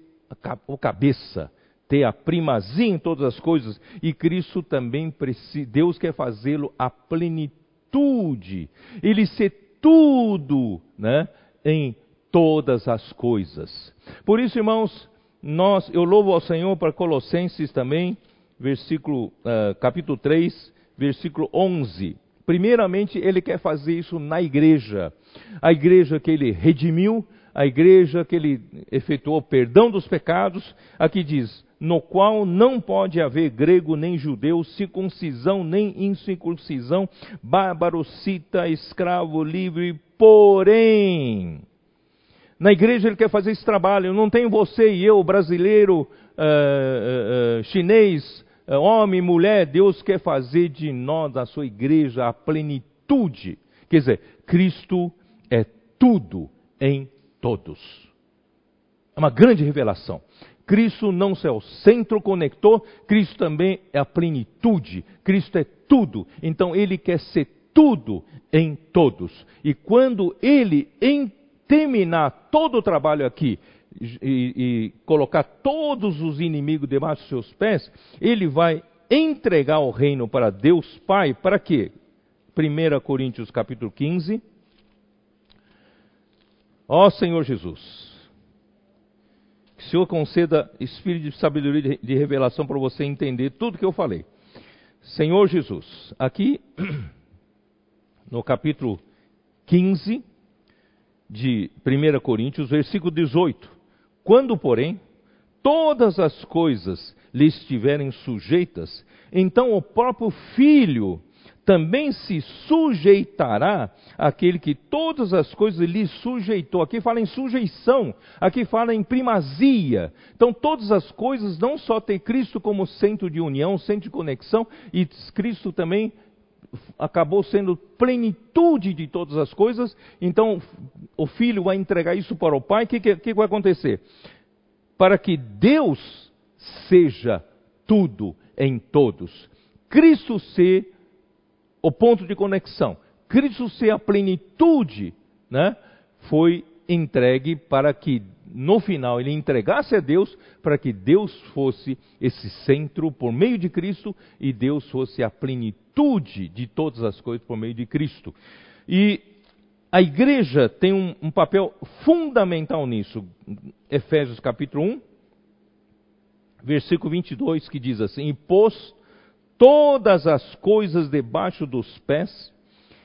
o cabeça ter a primazia em todas as coisas, e Cristo também precisa, Deus quer fazê-lo a plenitude, ele ser tudo, né, em todas as coisas. Por isso, irmãos, nós, eu louvo ao Senhor para Colossenses também, versículo, uh, capítulo 3, versículo 11. Primeiramente, ele quer fazer isso na igreja. A igreja que ele redimiu, a igreja que ele efetuou perdão dos pecados. Aqui diz: no qual não pode haver grego nem judeu, circuncisão nem incircuncisão, bárbaro, cita, escravo, livre, porém. Na igreja ele quer fazer esse trabalho. Não tem você e eu, brasileiro, uh, uh, uh, chinês, homem, mulher. Deus quer fazer de nós, da sua igreja, a plenitude. Quer dizer, Cristo é tudo em todos. É uma grande revelação. Cristo não é o centro conector, Cristo também é a plenitude, Cristo é tudo. Então ele quer ser tudo em todos. E quando ele terminar todo o trabalho aqui e, e colocar todos os inimigos debaixo dos seus pés, ele vai entregar o reino para Deus Pai, para quê? 1 Coríntios capítulo 15. Ó Senhor Jesus, que o Senhor conceda espírito de sabedoria de revelação para você entender tudo que eu falei. Senhor Jesus, aqui no capítulo 15 de 1 Coríntios, versículo 18: Quando, porém, todas as coisas lhe estiverem sujeitas, então o próprio Filho também se sujeitará aquele que todas as coisas lhe sujeitou. Aqui fala em sujeição, aqui fala em primazia. Então, todas as coisas, não só tem Cristo como centro de união, centro de conexão, e Cristo também acabou sendo plenitude de todas as coisas. Então, o filho vai entregar isso para o pai. O que, que, que vai acontecer? Para que Deus seja tudo em todos. Cristo ser o ponto de conexão. Cristo ser a plenitude, né, foi entregue para que no final ele entregasse a Deus para que Deus fosse esse centro por meio de Cristo e Deus fosse a plenitude de todas as coisas por meio de Cristo. E a igreja tem um, um papel fundamental nisso. Efésios capítulo 1, versículo 22, que diz assim: E pôs todas as coisas debaixo dos pés,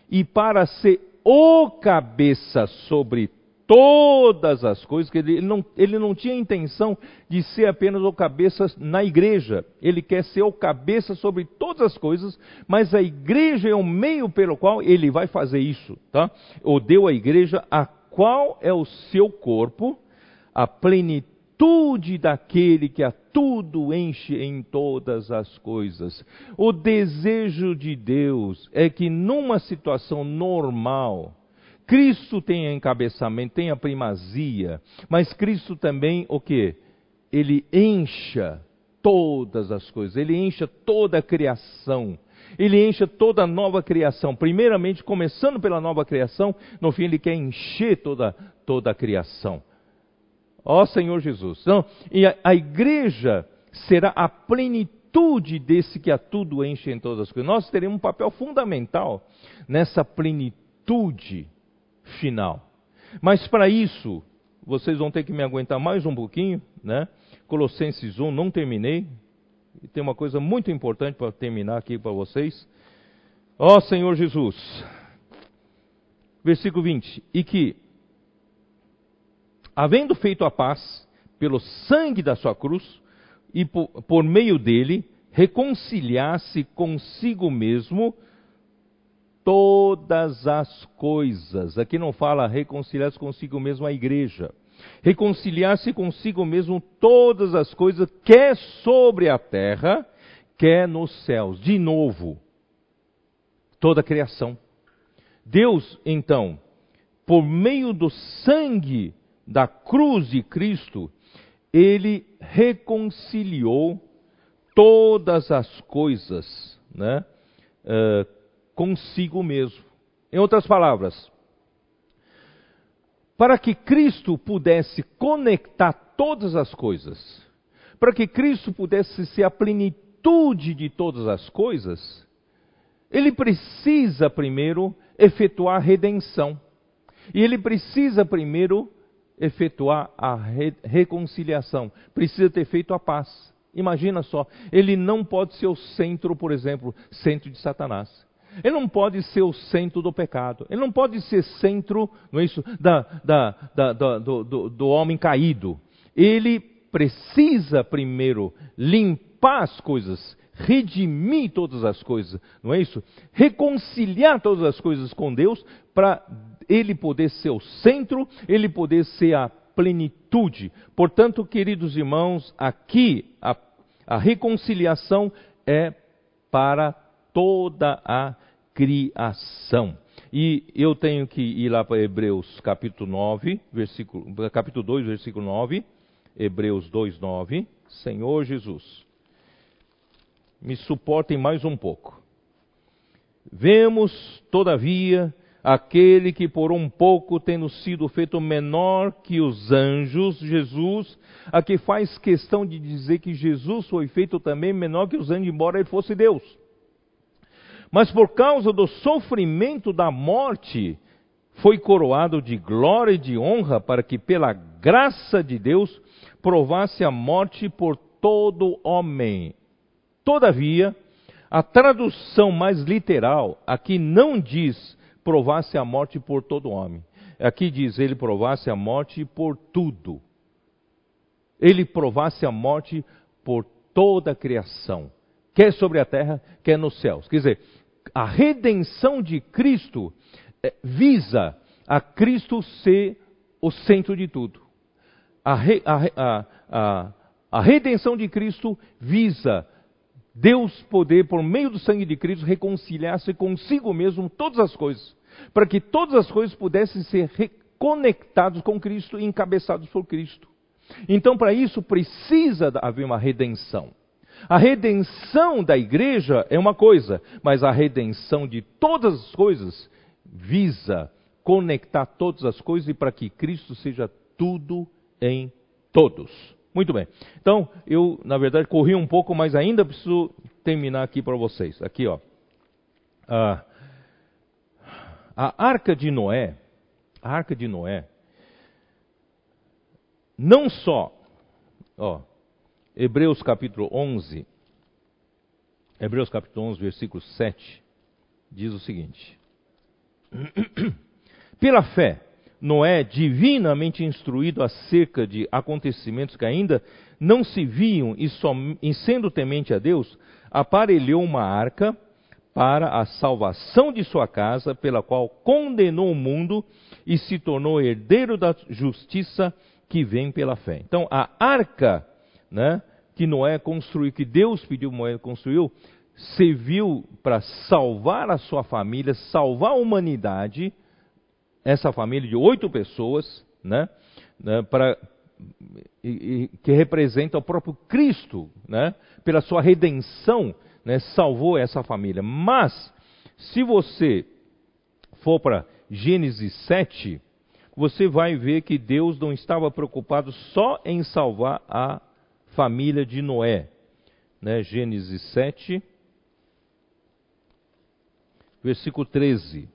e para ser o cabeça sobre todas as coisas, que ele não, ele não tinha intenção de ser apenas o cabeça na igreja, ele quer ser o cabeça sobre todas as coisas, mas a igreja é o meio pelo qual ele vai fazer isso, tá? Ou deu a igreja a qual é o seu corpo, a plenitude daquele que a tudo enche em todas as coisas. O desejo de Deus é que numa situação normal, Cristo tenha encabeçamento, tenha primazia, mas Cristo também o que? Ele encha todas as coisas, ele encha toda a criação. Ele encha toda a nova criação. Primeiramente, começando pela nova criação, no fim ele quer encher toda, toda a criação. Ó Senhor Jesus. Então, e a, a igreja será a plenitude desse que a tudo enche em todas as coisas. Nós teremos um papel fundamental nessa plenitude final. Mas para isso, vocês vão ter que me aguentar mais um pouquinho, né? Colossenses 1, não terminei. E tem uma coisa muito importante para terminar aqui para vocês. Ó Senhor Jesus. Versículo 20. E que havendo feito a paz pelo sangue da sua cruz, e por, por meio dele reconciliasse consigo mesmo todas as coisas. Aqui não fala reconciliar-se consigo mesmo a igreja. Reconciliar-se consigo mesmo todas as coisas, quer sobre a terra, quer nos céus. De novo, toda a criação. Deus, então, por meio do sangue da cruz de Cristo, ele reconciliou todas as coisas né, uh, consigo mesmo. Em outras palavras, para que Cristo pudesse conectar todas as coisas, para que Cristo pudesse ser a plenitude de todas as coisas, ele precisa primeiro efetuar a redenção. E ele precisa primeiro efetuar a re reconciliação. Precisa ter feito a paz. Imagina só, ele não pode ser o centro, por exemplo, centro de Satanás. Ele não pode ser o centro do pecado. Ele não pode ser centro, não é isso, da, da, da, do, do, do homem caído. Ele precisa primeiro limpar as coisas, redimir todas as coisas, não é isso? Reconciliar todas as coisas com Deus para ele poder ser o centro, ele poder ser a plenitude. Portanto, queridos irmãos, aqui a, a reconciliação é para toda a criação. E eu tenho que ir lá para Hebreus capítulo 9, versículo, capítulo 2, versículo 9. Hebreus 2, 9. Senhor Jesus, me suportem mais um pouco. Vemos, todavia, aquele que por um pouco, tendo sido feito menor que os anjos, Jesus, a que faz questão de dizer que Jesus foi feito também menor que os anjos, embora ele fosse Deus. Mas por causa do sofrimento da morte, foi coroado de glória e de honra, para que pela graça de Deus provasse a morte por todo homem. Todavia, a tradução mais literal aqui não diz provasse a morte por todo homem. Aqui diz ele provasse a morte por tudo. Ele provasse a morte por toda a criação, quer sobre a terra, quer nos céus. Quer dizer, a redenção de Cristo eh, visa a Cristo ser o centro de tudo. A, re, a, a, a, redenção de Cristo visa Deus poder, por meio do sangue de Cristo, reconciliar-se consigo mesmo todas as coisas para que todas as coisas pudessem ser conectadas com Cristo e encabeçados por Cristo. Então, para isso, precisa haver uma redenção. A redenção da igreja é uma coisa, mas a redenção de todas as coisas visa conectar todas as coisas e para que Cristo seja tudo em todos. Muito bem. Então, eu, na verdade, corri um pouco, mas ainda preciso terminar aqui para vocês. Aqui, ó. Ah, a arca de Noé, a arca de Noé, não só, ó, Hebreus capítulo 11, Hebreus capítulo 11, versículo 7, diz o seguinte: Pela fé, Noé, divinamente instruído acerca de acontecimentos que ainda não se viam e, som, e sendo temente a Deus, aparelhou uma arca para a salvação de sua casa, pela qual condenou o mundo e se tornou herdeiro da justiça que vem pela fé. Então, a arca né, que Noé construiu, que Deus pediu Noé construiu, serviu para salvar a sua família, salvar a humanidade, essa família de oito pessoas, né, né para, e, e, que representa o próprio Cristo, né, pela sua redenção né, salvou essa família. Mas, se você for para Gênesis 7, você vai ver que Deus não estava preocupado só em salvar a família de Noé. Né, Gênesis 7, versículo 13.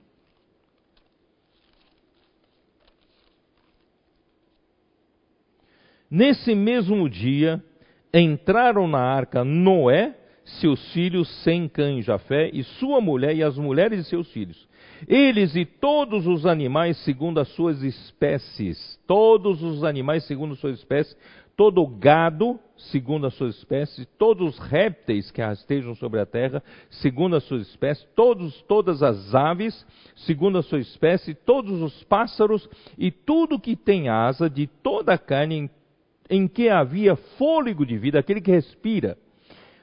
Nesse mesmo dia, entraram na arca Noé, seus filhos Sem, Cã e Jafé, e sua mulher e as mulheres de seus filhos. Eles e todos os animais segundo as suas espécies, todos os animais segundo as suas espécies, todo o gado segundo as suas espécies, todos os répteis que rastejam sobre a terra segundo as suas espécies, todos, todas as aves segundo a sua espécie, todos os pássaros e tudo que tem asa de toda a carne em, em que havia fôlego de vida, aquele que respira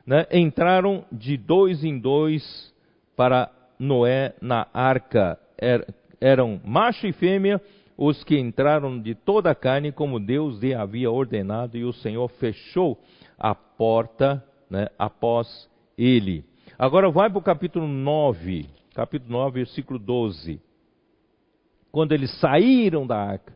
né, entraram de dois em dois para Noé na arca. Er, eram macho e fêmea os que entraram de toda a carne, como Deus lhe havia ordenado, e o Senhor fechou a porta né, após ele. Agora vai para o capítulo 9, capítulo 9, versículo 12. Quando eles saíram da arca,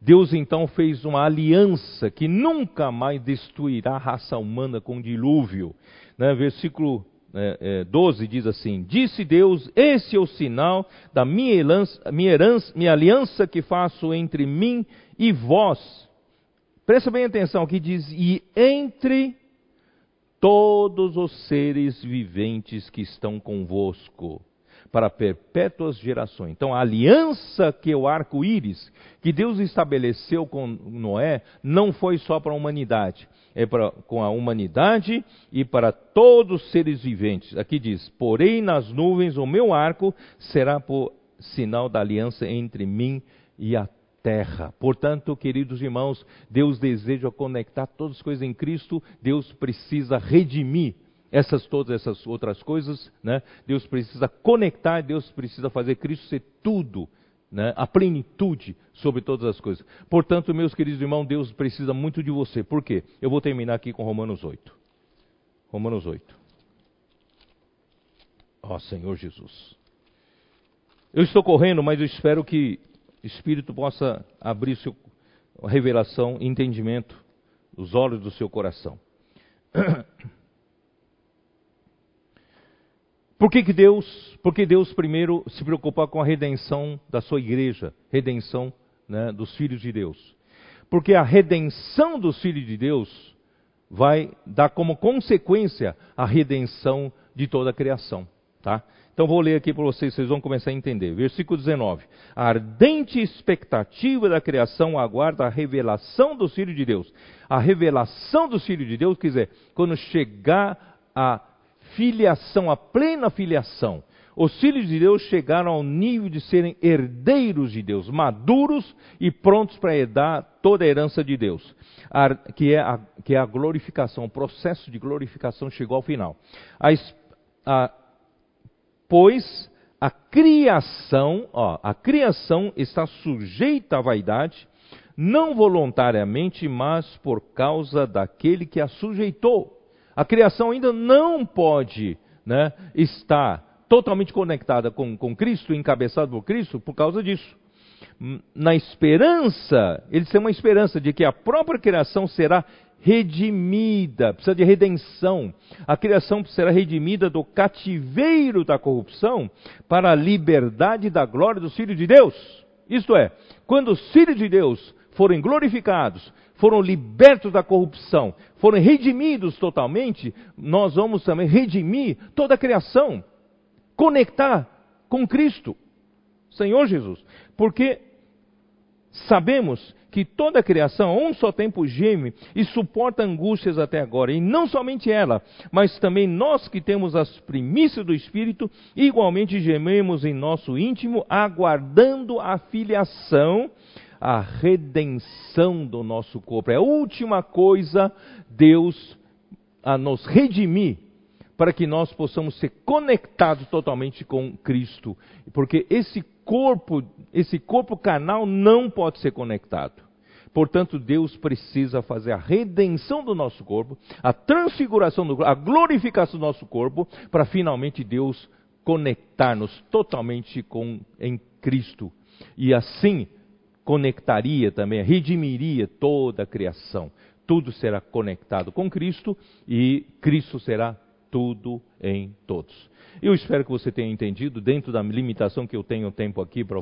Deus então fez uma aliança que nunca mais destruirá a raça humana com dilúvio. Né? Versículo é, é, 12 diz assim: Disse Deus: Esse é o sinal da minha, minha, herança, minha aliança que faço entre mim e vós. Presta bem atenção aqui, diz: E entre todos os seres viventes que estão convosco para perpétuas gerações. Então, a aliança que o arco-íris, que Deus estabeleceu com Noé, não foi só para a humanidade, é para, com a humanidade e para todos os seres viventes. Aqui diz: Porém, nas nuvens o meu arco será por sinal da aliança entre mim e a terra. Portanto, queridos irmãos, Deus deseja conectar todas as coisas em Cristo, Deus precisa redimir essas todas essas outras coisas, né? Deus precisa conectar, Deus precisa fazer Cristo ser tudo, né? A plenitude sobre todas as coisas. Portanto, meus queridos irmãos, Deus precisa muito de você. Por quê? Eu vou terminar aqui com Romanos 8. Romanos 8. Ó oh, Senhor Jesus. Eu estou correndo, mas eu espero que o Espírito possa abrir seu revelação, entendimento, os olhos do seu coração. Por que, que Deus? Porque Deus primeiro se preocupa com a redenção da sua igreja, redenção né, dos filhos de Deus. Porque a redenção dos filhos de Deus vai dar como consequência a redenção de toda a criação. Tá? Então vou ler aqui para vocês, vocês vão começar a entender. Versículo 19. A ardente expectativa da criação aguarda a revelação dos filhos de Deus. A revelação dos filhos de Deus, quer dizer, quando chegar a filiação, a plena filiação. Os filhos de Deus chegaram ao nível de serem herdeiros de Deus, maduros e prontos para herdar toda a herança de Deus, que é a, que é a glorificação. O processo de glorificação chegou ao final. A, a, pois a criação, ó, a criação está sujeita à vaidade, não voluntariamente, mas por causa daquele que a sujeitou a criação ainda não pode né, estar totalmente conectada com, com Cristo, encabeçada por Cristo, por causa disso. Na esperança, eles têm uma esperança de que a própria criação será redimida, precisa de redenção. A criação será redimida do cativeiro da corrupção para a liberdade da glória dos filhos de Deus. Isto é, quando os filhos de Deus forem glorificados, foram libertos da corrupção, foram redimidos totalmente, nós vamos também redimir toda a criação, conectar com Cristo, Senhor Jesus, porque sabemos que toda a criação um só tempo geme e suporta angústias até agora, e não somente ela, mas também nós que temos as primícias do Espírito, igualmente gememos em nosso íntimo, aguardando a filiação a redenção do nosso corpo. É a última coisa Deus a nos redimir para que nós possamos ser conectados totalmente com Cristo, porque esse corpo, esse corpo carnal não pode ser conectado. Portanto, Deus precisa fazer a redenção do nosso corpo, a transfiguração do a glorificação do nosso corpo, para finalmente Deus conectar-nos totalmente com em Cristo. E assim conectaria também, redimiria toda a criação. Tudo será conectado com Cristo e Cristo será tudo em todos. Eu espero que você tenha entendido, dentro da limitação que eu tenho tempo aqui para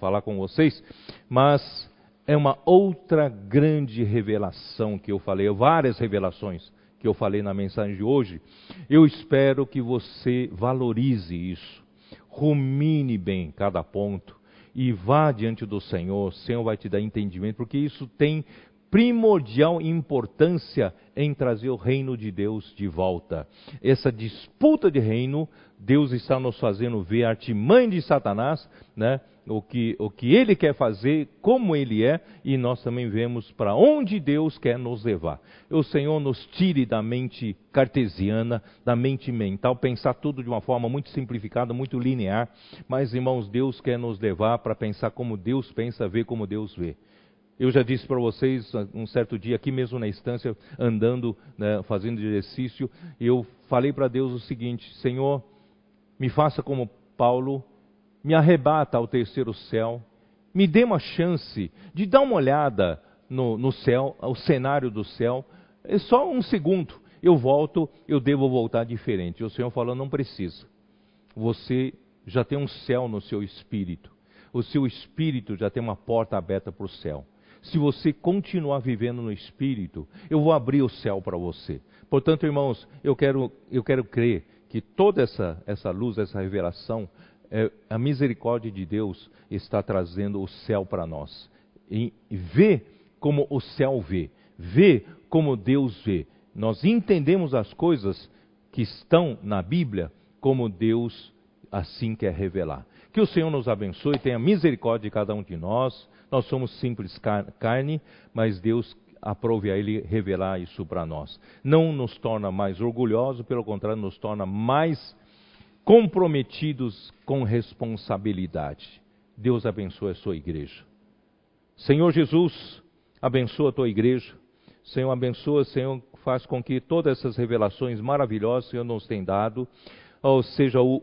falar com vocês, mas é uma outra grande revelação que eu falei, várias revelações que eu falei na mensagem de hoje. Eu espero que você valorize isso, rumine bem cada ponto, e vá diante do Senhor, o Senhor vai te dar entendimento, porque isso tem primordial importância em trazer o reino de Deus de volta. Essa disputa de reino, Deus está nos fazendo ver a artimanha de Satanás, né? O que, o que Ele quer fazer, como Ele é, e nós também vemos para onde Deus quer nos levar. O Senhor nos tire da mente cartesiana, da mente mental, pensar tudo de uma forma muito simplificada, muito linear, mas, irmãos, Deus quer nos levar para pensar como Deus pensa, ver como Deus vê. Eu já disse para vocês um certo dia, aqui mesmo na estância, andando, né, fazendo exercício, eu falei para Deus o seguinte: Senhor, me faça como Paulo, me arrebata ao terceiro céu, me dê uma chance de dar uma olhada no, no céu, ao cenário do céu, é só um segundo. Eu volto, eu devo voltar diferente. O Senhor falou: não precisa. Você já tem um céu no seu espírito. O seu espírito já tem uma porta aberta para o céu se você continuar vivendo no Espírito, eu vou abrir o céu para você. Portanto, irmãos, eu quero, eu quero crer que toda essa, essa luz, essa revelação, é, a misericórdia de Deus está trazendo o céu para nós. E vê como o céu vê, vê como Deus vê. Nós entendemos as coisas que estão na Bíblia como Deus assim quer revelar. Que o Senhor nos abençoe, tenha misericórdia de cada um de nós. Nós somos simples carne, mas Deus aprove a Ele revelar isso para nós. Não nos torna mais orgulhosos, pelo contrário, nos torna mais comprometidos com responsabilidade. Deus abençoe a sua igreja. Senhor Jesus, abençoa a tua igreja. Senhor, abençoa, Senhor, faz com que todas essas revelações maravilhosas que o Senhor nos tem dado, sejam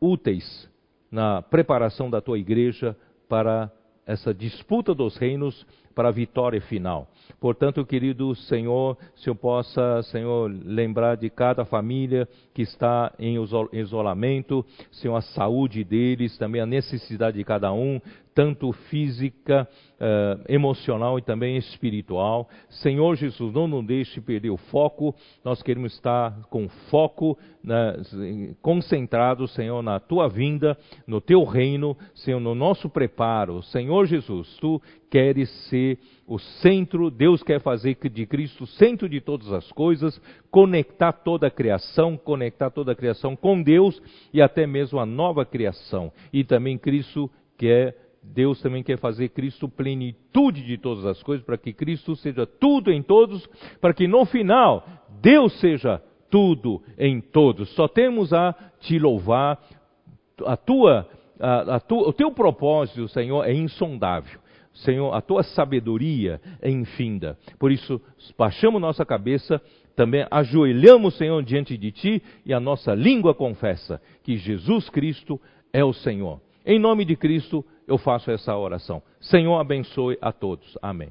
úteis na preparação da tua igreja para essa disputa dos reinos para a vitória final. Portanto, querido Senhor, se eu possa, Senhor, lembrar de cada família que está em isolamento, Senhor, a saúde deles, também a necessidade de cada um, tanto física, uh, emocional e também espiritual. Senhor Jesus, não nos deixe perder o foco, nós queremos estar com foco, né, concentrado, Senhor, na tua vinda, no teu reino, Senhor, no nosso preparo. Senhor Jesus, tu queres ser o centro, Deus quer fazer de Cristo centro de todas as coisas, conectar toda a criação, conectar toda a criação com Deus e até mesmo a nova criação. E também Cristo quer Deus também quer fazer Cristo plenitude de todas as coisas, para que Cristo seja tudo em todos, para que no final Deus seja tudo em todos. Só temos a te louvar, a tua, a, a o teu propósito, Senhor, é insondável. Senhor, a tua sabedoria é infinda. Por isso, baixamos nossa cabeça, também ajoelhamos, Senhor, diante de ti e a nossa língua confessa que Jesus Cristo é o Senhor. Em nome de Cristo, eu faço essa oração. Senhor, abençoe a todos. Amém.